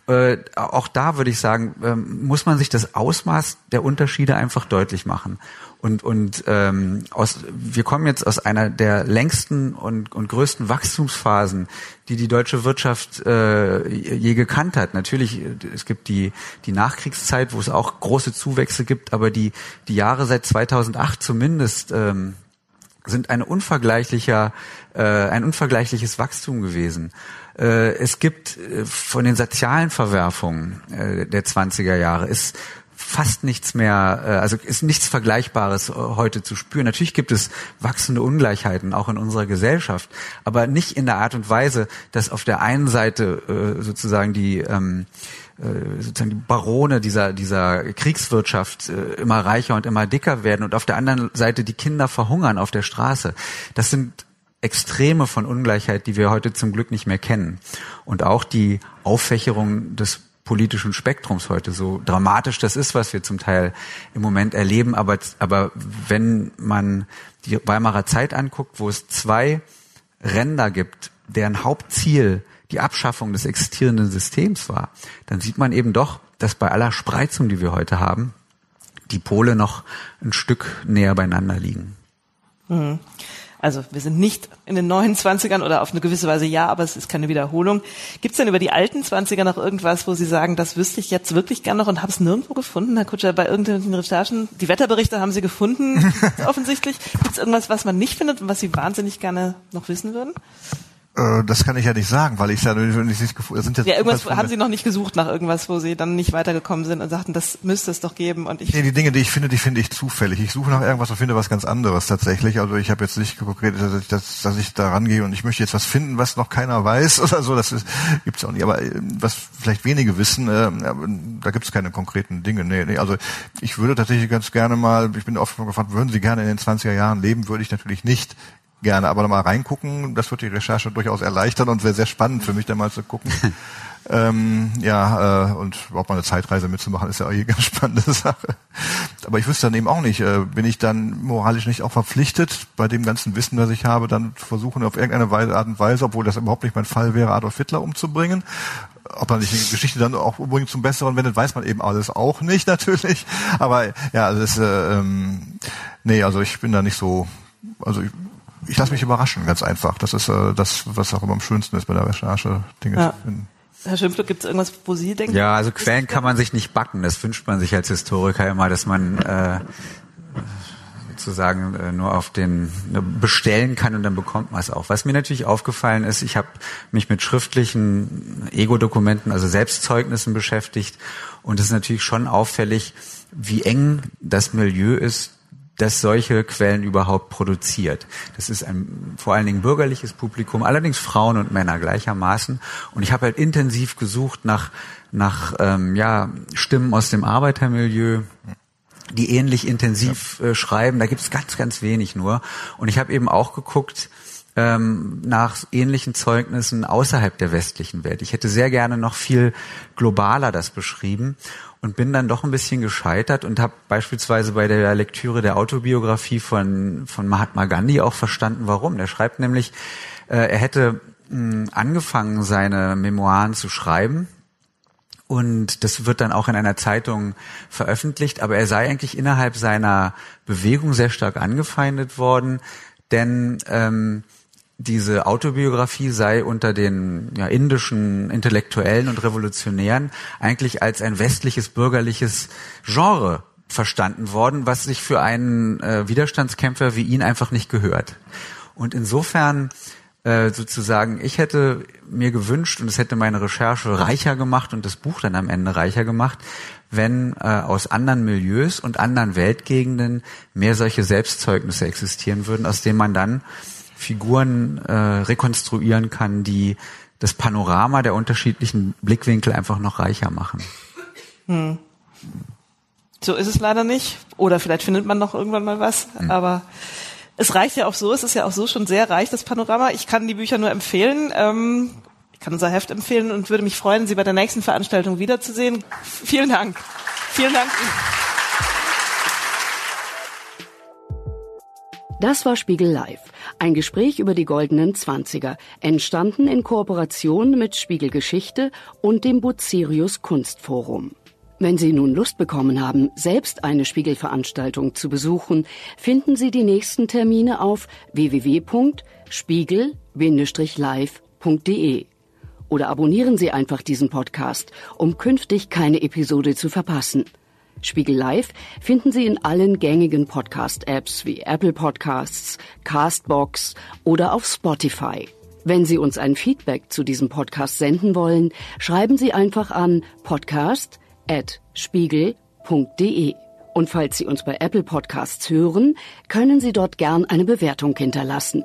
Speaker 4: äh, auch da würde ich sagen, äh, muss man sich das Ausmaß der Unterschiede einfach deutlich machen. Und, und ähm, aus, wir kommen jetzt aus einer der längsten und, und größten Wachstumsphasen, die die deutsche Wirtschaft äh, je gekannt hat. Natürlich, es gibt die, die Nachkriegszeit, wo es auch große Zuwächse gibt, aber die, die Jahre seit 2008 zumindest ähm, sind eine unvergleichlicher, äh, ein unvergleichliches Wachstum gewesen. Äh, es gibt äh, von den sozialen Verwerfungen äh, der 20er Jahre ist fast nichts mehr, äh, also ist nichts Vergleichbares äh, heute zu spüren. Natürlich gibt es wachsende Ungleichheiten auch in unserer Gesellschaft, aber nicht in der Art und Weise, dass auf der einen Seite äh, sozusagen die ähm, sozusagen die Barone dieser dieser Kriegswirtschaft immer reicher und immer dicker werden und auf der anderen Seite die Kinder verhungern auf der Straße. Das sind Extreme von Ungleichheit, die wir heute zum Glück nicht mehr kennen. Und auch die Auffächerung des politischen Spektrums heute, so dramatisch das ist, was wir zum Teil im Moment erleben. Aber, aber wenn man die Weimarer Zeit anguckt, wo es zwei Ränder gibt, deren Hauptziel die Abschaffung des existierenden Systems war, dann sieht man eben doch, dass bei aller Spreizung, die wir heute haben, die Pole noch ein Stück näher beieinander liegen.
Speaker 2: Mhm. Also wir sind nicht in den neuen Zwanzigern oder auf eine gewisse Weise ja, aber es ist keine Wiederholung. Gibt es denn über die alten Zwanziger noch irgendwas, wo Sie sagen, das wüsste ich jetzt wirklich gern noch und habe es nirgendwo gefunden, Herr Kutscher, bei irgendwelchen Recherchen? Die Wetterberichte haben Sie gefunden, offensichtlich. Gibt es irgendwas, was man nicht findet und was Sie wahnsinnig gerne noch wissen würden?
Speaker 3: Äh, das kann ich ja nicht sagen, weil ich ja nicht, nicht
Speaker 2: sind jetzt ja irgendwas haben Sie noch nicht gesucht nach irgendwas, wo Sie dann nicht weitergekommen sind und sagten, das müsste es doch geben und ich
Speaker 3: Nee, die Dinge, die ich finde, die finde ich zufällig. Ich suche nach irgendwas und finde was ganz anderes tatsächlich. Also ich habe jetzt nicht konkret, dass ich, dass, dass ich da rangehe und ich möchte jetzt was finden, was noch keiner weiß oder so. Das ist, gibt's auch nicht. Aber äh, was vielleicht wenige wissen, äh, da gibt's keine konkreten Dinge. Nee, nee, also ich würde tatsächlich ganz gerne mal, ich bin oft gefragt, würden Sie gerne in den 20er Jahren leben? Würde ich natürlich nicht gerne aber mal reingucken. Das wird die Recherche durchaus erleichtern und wäre sehr spannend für mich, da mal zu gucken. ähm, ja, äh, und überhaupt mal eine Zeitreise mitzumachen, ist ja auch eine ganz spannende Sache. Aber ich wüsste dann eben auch nicht, äh, bin ich dann moralisch nicht auch verpflichtet, bei dem ganzen Wissen, das ich habe, dann versuchen auf irgendeine Weise, Art und Weise, obwohl das überhaupt nicht mein Fall wäre, Adolf Hitler umzubringen. Ob man sich die Geschichte dann auch übrigens zum Besseren wendet, weiß man eben alles auch nicht natürlich. Aber ja, also das, äh, ähm, nee, also ich bin da nicht so, also ich, ich lasse mich überraschen, ganz einfach. Das ist äh, das, was auch immer am schönsten ist bei der Recherche, Dinge ja. zu finden.
Speaker 2: Herr Schimpfle, gibt es irgendwas, wo Sie denken?
Speaker 4: Ja, also Quellen kann man sich nicht backen. Das wünscht man sich als Historiker immer, dass man äh, sozusagen äh, nur auf den bestellen kann und dann bekommt man es auch. Was mir natürlich aufgefallen ist, ich habe mich mit schriftlichen Ego-Dokumenten, also Selbstzeugnissen beschäftigt und es ist natürlich schon auffällig, wie eng das Milieu ist, das solche Quellen überhaupt produziert. Das ist ein vor allen Dingen bürgerliches Publikum, allerdings Frauen und Männer gleichermaßen. Und ich habe halt intensiv gesucht nach nach ähm, ja Stimmen aus dem Arbeitermilieu, die ähnlich intensiv äh, schreiben. Da gibt es ganz ganz wenig nur. Und ich habe eben auch geguckt ähm, nach ähnlichen Zeugnissen außerhalb der westlichen Welt. Ich hätte sehr gerne noch viel globaler das beschrieben und bin dann doch ein bisschen gescheitert und habe beispielsweise bei der Lektüre der Autobiografie von, von Mahatma Gandhi auch verstanden, warum. Der schreibt nämlich, äh, er hätte mh, angefangen, seine Memoiren zu schreiben. Und das wird dann auch in einer Zeitung veröffentlicht. Aber er sei eigentlich innerhalb seiner Bewegung sehr stark angefeindet worden, denn ähm, diese Autobiografie sei unter den ja, indischen Intellektuellen und Revolutionären eigentlich als ein westliches bürgerliches Genre verstanden worden, was sich für einen äh, Widerstandskämpfer wie ihn einfach nicht gehört. Und insofern äh, sozusagen, ich hätte mir gewünscht und es hätte meine Recherche reicher gemacht und das Buch dann am Ende reicher gemacht, wenn äh, aus anderen Milieus und anderen Weltgegenden mehr solche Selbstzeugnisse existieren würden, aus denen man dann Figuren äh, rekonstruieren kann, die das Panorama der unterschiedlichen Blickwinkel einfach noch reicher machen. Hm.
Speaker 2: So ist es leider nicht. Oder vielleicht findet man noch irgendwann mal was. Hm. Aber es reicht ja auch so, es ist ja auch so schon sehr reich, das Panorama. Ich kann die Bücher nur empfehlen. Ähm, ich kann unser Heft empfehlen und würde mich freuen, Sie bei der nächsten Veranstaltung wiederzusehen. Vielen Dank. Vielen Dank.
Speaker 1: Das war Spiegel Live, ein Gespräch über die goldenen Zwanziger, entstanden in Kooperation mit Spiegel Geschichte und dem Bucerius Kunstforum. Wenn Sie nun Lust bekommen haben, selbst eine Spiegelveranstaltung zu besuchen, finden Sie die nächsten Termine auf www.spiegel-live.de oder abonnieren Sie einfach diesen Podcast, um künftig keine Episode zu verpassen. Spiegel Live finden Sie in allen gängigen Podcast-Apps wie Apple Podcasts, Castbox oder auf Spotify. Wenn Sie uns ein Feedback zu diesem Podcast senden wollen, schreiben Sie einfach an podcast.spiegel.de. Und falls Sie uns bei Apple Podcasts hören, können Sie dort gern eine Bewertung hinterlassen.